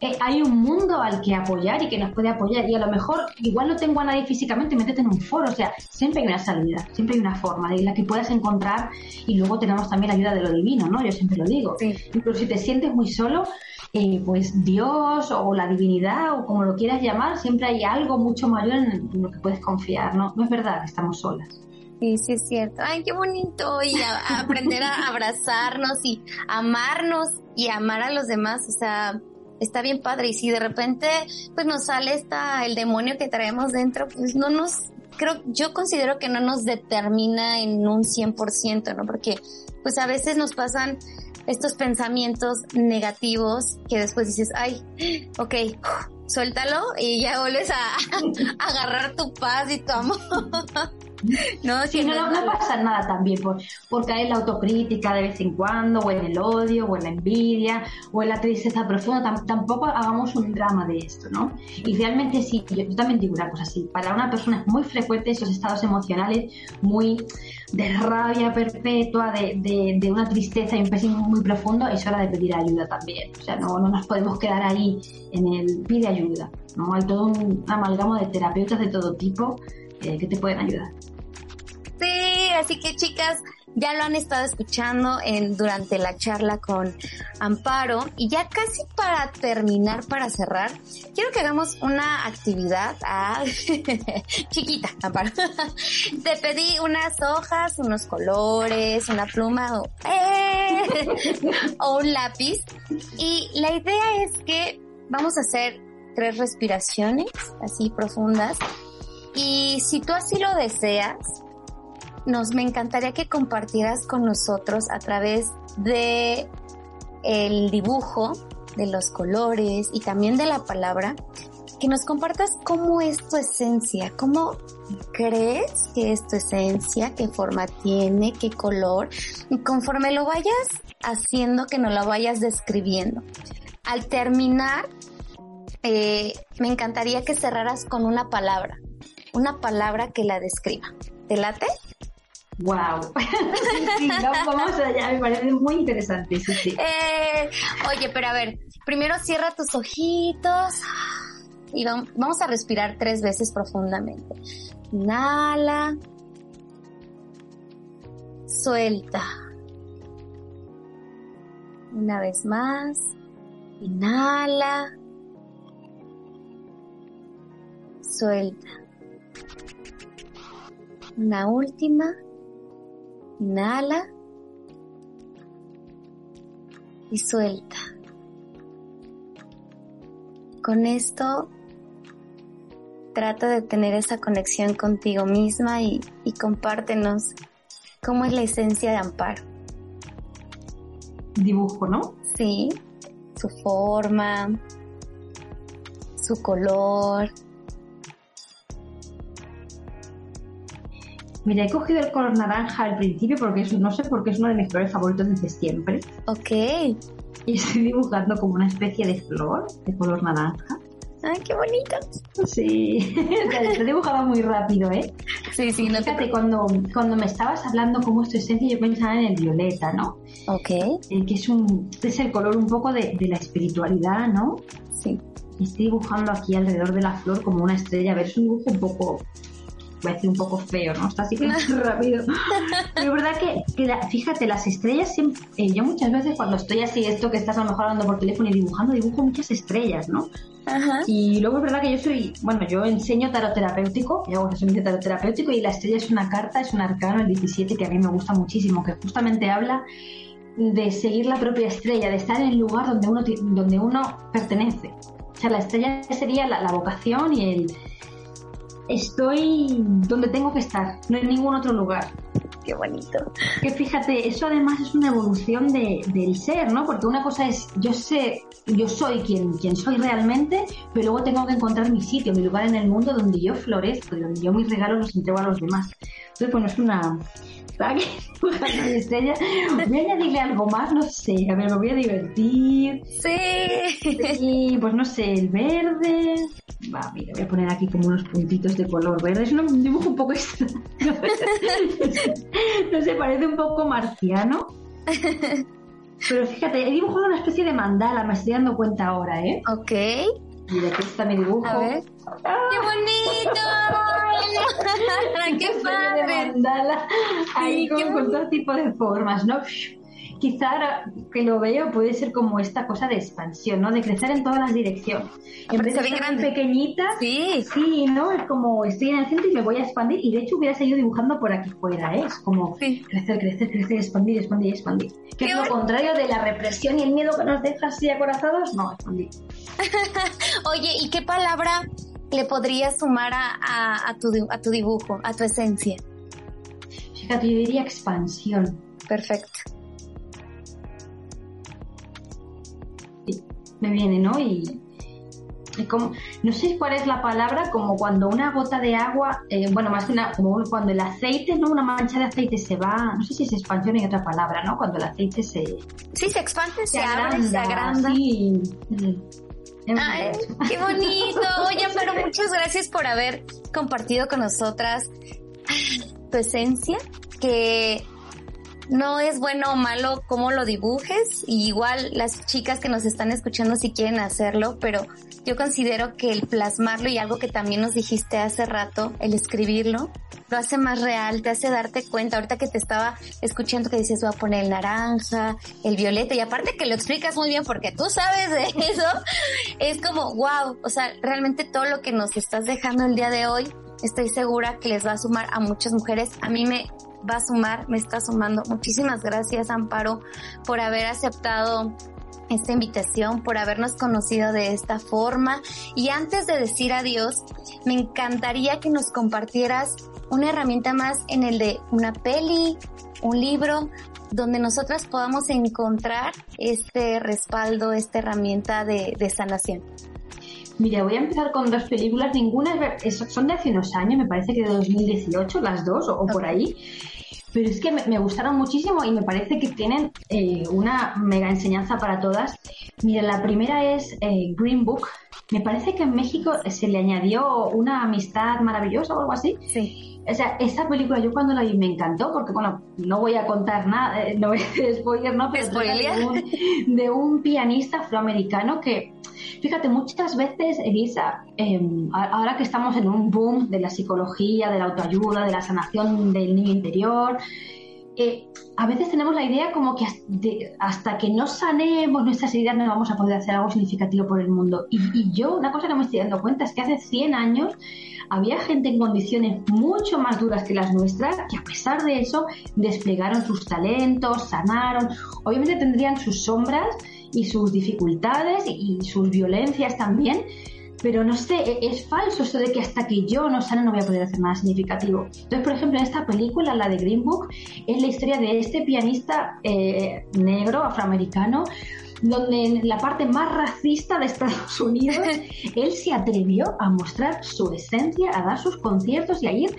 eh, hay un mundo al que apoyar y que nos puede apoyar. Y a lo mejor, igual no tengo a nadie físicamente, métete en un foro. O sea, siempre hay una salida, siempre hay una forma de la que puedas encontrar. Y luego tenemos también la ayuda de lo divino, ¿no? Yo siempre lo digo. Incluso si te sientes muy solo, eh, pues Dios o la divinidad o como lo quieras llamar, siempre hay algo mucho mayor en lo que puedes confiar, ¿no? No es verdad que estamos solas. Sí, sí es cierto. Ay, qué bonito. Y aprender a abrazarnos y amarnos y amar a los demás. O sea, está bien padre. Y si de repente pues nos sale esta, el demonio que traemos dentro, pues no nos, creo, yo considero que no nos determina en un 100%, ¿no? Porque pues a veces nos pasan estos pensamientos negativos que después dices, ay, ok, suéltalo y ya vuelves a, agarrar tu paz y tu amor. no, sí, no, no, pasa nada también por, por caer en la autocrítica de vez en cuando, o en el odio, o en la envidia, o en la tristeza profunda. tampoco hagamos un drama de esto, ¿no? Y realmente sí, yo, yo también digo una cosa así, para una persona es muy frecuente esos estados emocionales muy de rabia perpetua, de, de, una tristeza y un pesimismo muy profundo, es hora de pedir ayuda también. O sea, no, no nos podemos quedar ahí en el pide ayuda. ¿no? Hay todo un amalgama de terapeutas de todo tipo eh, que te pueden ayudar. Sí, así que chicas, ya lo han estado escuchando en, durante la charla con Amparo. Y ya casi para terminar, para cerrar, quiero que hagamos una actividad. Ah, chiquita, Amparo. Te pedí unas hojas, unos colores, una pluma o, eh, o un lápiz. Y la idea es que vamos a hacer tres respiraciones así profundas. Y si tú así lo deseas, nos me encantaría que compartieras con nosotros a través de el dibujo, de los colores y también de la palabra, que nos compartas cómo es tu esencia, cómo crees que es tu esencia, qué forma tiene, qué color, y conforme lo vayas haciendo, que nos lo vayas describiendo. Al terminar, eh, me encantaría que cerraras con una palabra, una palabra que la describa. ¿Te late? Wow. sí, vamos allá, me parece muy interesante. Sí, sí. Eh, oye, pero a ver, primero cierra tus ojitos y vamos a respirar tres veces profundamente. Inhala. Suelta. Una vez más. Inhala. Suelta. Una última. Inhala y suelta. Con esto trata de tener esa conexión contigo misma y, y compártenos cómo es la esencia de Amparo. Dibujo, ¿no? Sí, su forma, su color, Mira, he cogido el color naranja al principio porque es, no sé por qué es uno de mis colores favoritos desde siempre. Ok. Y estoy dibujando como una especie de flor de color naranja. ¡Ay, qué bonito! Sí, he dibujado muy rápido, ¿eh? Sí, sí, no Fíjate, cuando, cuando me estabas hablando cómo es tu esencia, yo pensaba en el violeta, ¿no? Ok. Eh, que es, un, es el color un poco de, de la espiritualidad, ¿no? Sí. Y estoy dibujando aquí alrededor de la flor como una estrella. A ver, es un dibujo un poco voy a decir un poco feo, ¿no? Está así que rápido. Pero es verdad que, fíjate, las estrellas siempre, eh, yo muchas veces cuando estoy así, esto que estás a lo mejor hablando por teléfono y dibujando, dibujo muchas estrellas, ¿no? Ajá. Y luego es verdad que yo soy, bueno, yo enseño tarot terapéutico, yo hago de tarot terapéutico y la estrella es una carta, es un arcano, el 17, que a mí me gusta muchísimo, que justamente habla de seguir la propia estrella, de estar en el lugar donde uno, donde uno pertenece. O sea, la estrella sería la, vocación y el estoy donde tengo que estar, no en ningún otro lugar. Qué bonito. Que fíjate, eso además es una evolución del ser, ¿no? Porque una cosa es, yo sé, yo soy quien, quien soy realmente, pero luego tengo que encontrar mi sitio, mi lugar en el mundo donde yo florezco, donde yo mis regalos los entrego a los demás. Entonces, bueno, es una, Voy a añadirle algo más, no sé. A ver, me voy a divertir. Sí. Y pues no sé, el verde. Va, mira, voy a poner aquí como unos puntitos de color verde. Es un dibujo un poco extraño. no sé, parece un poco marciano. Pero fíjate, he dibujado una especie de mandala, me estoy dando cuenta ahora, ¿eh? Ok. Mira, aquí está mi dibujo. A ver. ¡Qué bonito! ¡Qué padre! Mandala, ahí con, todo tipo de formas, ¿no? Quizá ahora que lo veo puede ser como esta cosa de expansión, ¿no? De crecer en todas las direcciones. En vez de pequeñita, sí. sí, ¿no? Es como estoy en el centro y me voy a expandir y de hecho hubiera seguido dibujando por aquí fuera, ¿eh? Es como crecer, crecer, crecer, expandir, expandir, expandir. Que es lo contrario de la represión y el miedo que nos deja así acorazados, no, expandir. Oye, ¿y qué palabra le podrías sumar a, a, tu, a tu dibujo, a tu esencia? Fíjate, yo diría expansión. Perfecto. Me viene, ¿no? Y, como, no sé cuál es la palabra, como cuando una gota de agua, eh, bueno, más que una, como cuando el aceite, ¿no? Una mancha de aceite se va, no sé si es expansión en otra palabra, ¿no? Cuando el aceite se... Sí, se expande, se, abre, se agranda. Sí. Ay, qué bonito. Oye, pero muchas gracias por haber compartido con nosotras tu esencia, que no es bueno o malo cómo lo dibujes, y igual las chicas que nos están escuchando si quieren hacerlo, pero yo considero que el plasmarlo y algo que también nos dijiste hace rato, el escribirlo, lo hace más real, te hace darte cuenta, ahorita que te estaba escuchando que dices voy a poner el naranja, el violeta, y aparte que lo explicas muy bien porque tú sabes de eso, es como wow, o sea, realmente todo lo que nos estás dejando el día de hoy, estoy segura que les va a sumar a muchas mujeres. A mí me va a sumar, me está sumando. Muchísimas gracias, Amparo, por haber aceptado esta invitación, por habernos conocido de esta forma. Y antes de decir adiós, me encantaría que nos compartieras una herramienta más en el de una peli, un libro, donde nosotras podamos encontrar este respaldo, esta herramienta de, de sanación. Mira, voy a empezar con dos películas, ninguna son de hace unos años, me parece que de 2018, las dos o, por ahí. Pero es que me, gustaron muchísimo y me parece que tienen eh, una mega enseñanza para todas. Mira, la primera es eh, Green Book. Me parece que en México se le añadió una amistad maravillosa o algo así. Sí. O sea, esta película yo cuando la vi me encantó porque, bueno, no voy a contar nada, eh, no voy a spoiler, ¿no? Pero de un, de un pianista afroamericano que Fíjate, muchas veces, Elisa, em, ahora que estamos en un boom de la psicología, de la autoayuda, de la sanación del niño interior, eh, a veces tenemos la idea como que hasta que no sanemos nuestras heridas no vamos a poder hacer algo significativo por el mundo. Y, y, yo, una cosa que me estoy dando cuenta es que hace 100 años había gente en condiciones mucho más duras que las nuestras que a pesar de eso desplegaron sus talentos, sanaron. Obviamente tendrían sus sombras y sus dificultades y sus violencias también, pero no sé, e-, es falso eso de que hasta que yo no sane no voy a poder hacer nada significativo. Entonces, por ejemplo, en esta película, la de Green Book, es la historia de este pianista eh, negro, afroamericano, donde en la parte más racista de Estados Unidos, él se atrevió a mostrar su esencia, a dar sus conciertos y a ir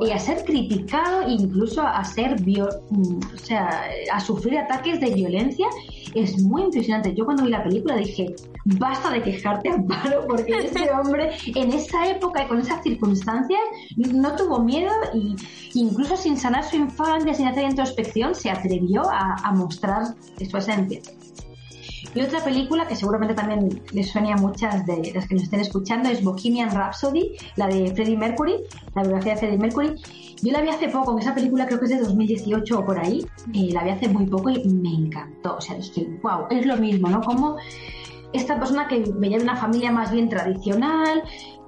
y a ser criticado incluso a ser mm, o sea, a sufrir ataques de violencia es muy impresionante. Yo cuando vi la película dije, basta de quejarte, Amparo, porque ese hombre en esa época y con esas circunstancias no tuvo miedo y incluso sin sanar su infancia, sin hacer introspección, se atrevió a, a mostrar su esencia. Y otra película que seguramente también les suena a muchas de las que nos estén escuchando es Bohemian Rhapsody, la de Freddie Mercury, la biografía de Freddie Mercury. Yo la vi hace poco, esa película creo que es de 2018 o por ahí, la vi hace muy poco y me encantó. O sea, que, wow, es lo mismo, ¿no? Como esta persona que venía de una familia más bien tradicional,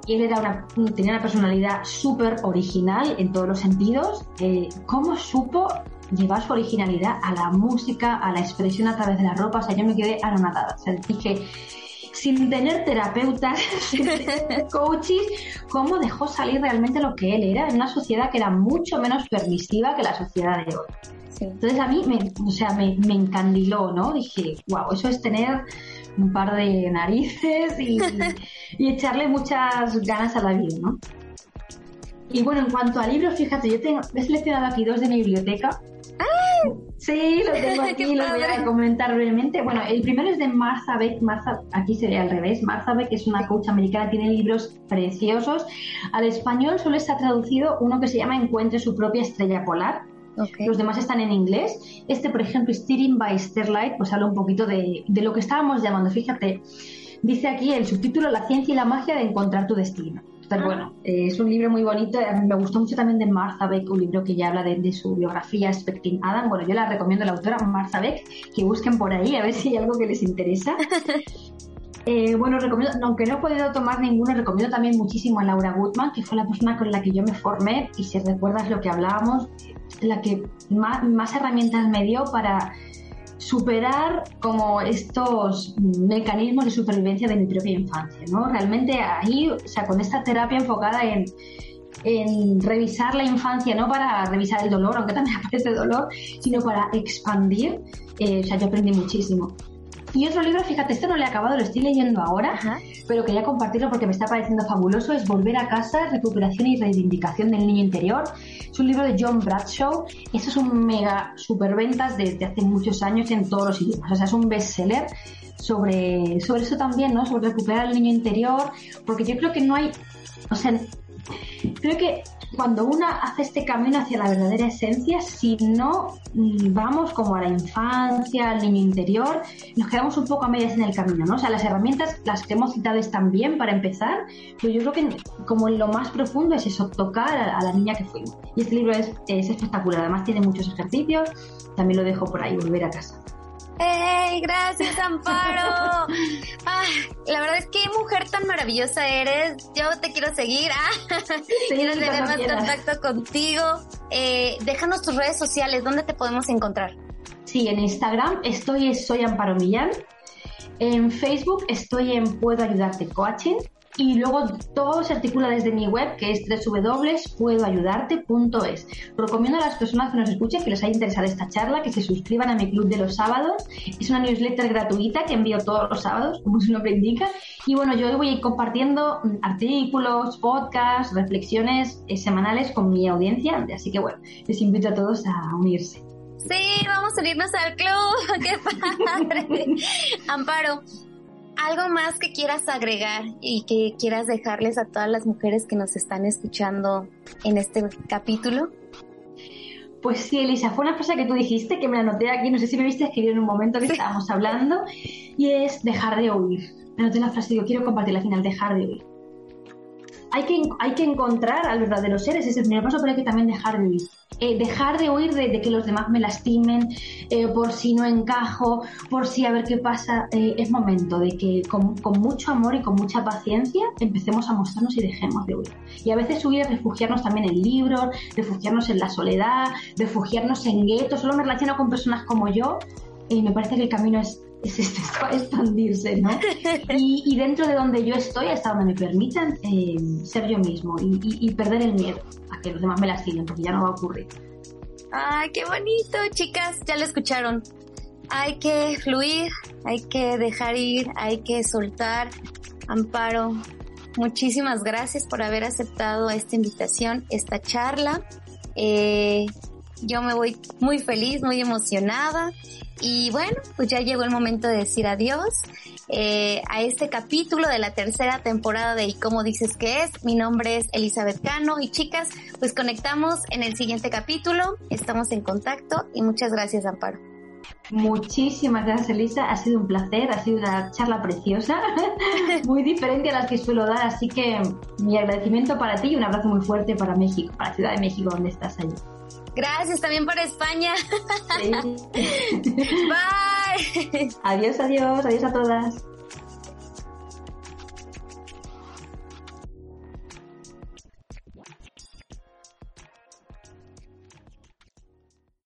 él era una, tenía una personalidad súper original en todos los sentidos, eh, ¿cómo supo llevar su originalidad a la música, a la expresión a través de la ropa. O sea, yo me quedé anonadada. O sea, dije, sin tener terapeutas, sin tener coaches, cómo dejó salir realmente lo que él era en una sociedad que era mucho menos permisiva que la sociedad de hoy. Entonces a mí me, o sea, me, me, encandiló, ¿no? Dije, wow, eso es tener un par de narices y, y echarle muchas ganas a la vida, ¿no? Y bueno, en cuanto a libros, fíjate, yo tengo, he seleccionado aquí dos de mi biblioteca. Sí, los tengo aquí, los voy a comentar brevemente. Bueno, el primero es de Martha Beck. Martha, aquí sería al revés. Martha Beck es una coach americana, tiene libros preciosos. Al español solo está traducido uno que se llama Encuentre su propia estrella polar. Los demás están en inglés. Este, por ejemplo, Steering by Starlight, pues habla un poquito de, de lo que estábamos llamando. Fíjate, dice aquí el subtítulo La ciencia y la magia de encontrar tu destino. Pero bueno, eh, es un libro muy bonito. Me gustó mucho también de Martha Beck, un libro que ya habla de, su biografía, Expecting Adam. Bueno, yo la recomiendo a la autora Martha Beck, que busquen por ahí a ver si hay algo que les interesa. Eh, bueno, recomiendo, aunque no he podido tomar ninguno, recomiendo también muchísimo a Laura Goodman, que fue la persona con la que yo me formé y si recuerdas lo que hablábamos, la que más herramientas me dio para superar como estos mecanismos de supervivencia de mi propia infancia, ¿no? Realmente ahí, o sea, con esta terapia enfocada en, en revisar la infancia, no para revisar el dolor, aunque también aparece dolor, sino para expandir, eh, o sea, yo aprendí muchísimo. Y otro libro, fíjate, este no lo he acabado, lo estoy leyendo ahora, pero quería compartirlo porque me está pareciendo fabuloso, es Volver a casa, recuperación y reivindicación del niño interior. Es un libro de John Bradshaw, eso es un mega superventas desde hace muchos años en todos los idiomas, o sea, es un bestseller sobre, sobre eso también, ¿no? Sobre recuperar el niño interior, porque yo creo que no hay, o sea, creo que cuando una hace este camino hacia la verdadera esencia, si no mm, vamos como a la infancia, al niño interior, nos quedamos un poco a medias en el camino, ¿no? O sea, las herramientas, las que hemos citado están bien para empezar, pero yo creo que como en lo más profundo es eso, tocar a, la niña que fuimos. Y este libro es, es espectacular, además tiene muchos ejercicios, también lo dejo por ahí, volver a casa. ¡Ey! Gracias, Amparo. la verdad es que mujer tan maravillosa eres. Yo te quiero seguir. Ah, quiero tener más contacto contigo. Eh, déjanos tus redes sociales. ¿Dónde te podemos encontrar? Sí, en Instagram estoy, soy Amparo Millán. En Facebook estoy en Puedo Ayudarte Coaching y luego todo se articula desde mi web que es www.puedoayudarte.es. Recomiendo a las personas que nos escuchen que les haya interesado esta charla que se suscriban a mi club de los sábados. Es una newsletter gratuita que envío todos los sábados, como su nombre indica. Y bueno, yo voy a ir compartiendo artículos, podcasts, reflexiones eh, semanales con mi audiencia. Así que bueno, les invito a todos a unirse. Sí, vamos a unirnos al club. ¡Qué padre! Amparo, ¿Algo más que quieras agregar y que quieras dejarles a todas las mujeres que nos están escuchando en este capítulo? Pues sí, Elisa, fue una frase que tú dijiste que me la anoté aquí, no sé si me viste escribir en un momento que estábamos hablando, y es dejar de oír. Me anoté la frase, digo, quiero compartirla al final, dejar de oír. Hay que, hay que encontrar al verdadero ser, ese es el primer paso, pero hay que también dejar de oír. Eh, dejar de oír de, que los demás me lastimen, eh, por si no encajo, por si a ver qué pasa. Eh, es momento de que con, mucho amor y con mucha paciencia empecemos a mostrarnos y dejemos de huir. Y a veces huir es refugiarnos también en libros, refugiarnos en la soledad, refugiarnos en guetos. Solo me relaciono con personas como yo y me parece que el camino es es expandirse, ¿no? Y, dentro de donde yo estoy, hasta donde me permitan ser yo mismo y, perder el miedo a que los demás me la sigan, porque ya no va a ocurrir. ¡Ay, qué bonito, chicas! Ya lo escucharon. Hay que fluir, hay que dejar ir, hay que soltar. Amparo, muchísimas gracias por haber aceptado esta invitación, esta charla. Eh, yo me voy muy feliz, muy emocionada. Y bueno, pues ya llegó el momento de decir adiós eh, a este capítulo de la tercera temporada de ¿Y cómo dices que es? Mi nombre es Elizabeth Cano y chicas, pues conectamos en el siguiente capítulo. Estamos en contacto y muchas gracias, Amparo. Muchísimas gracias, Elisa. Ha sido un placer, ha sido una charla preciosa, muy diferente a las que suelo dar. Así que mi agradecimiento para ti y un abrazo muy fuerte para México, para la Ciudad de México, donde estás allí. Gracias también para España. Bye. Adiós, adiós, adiós a todas.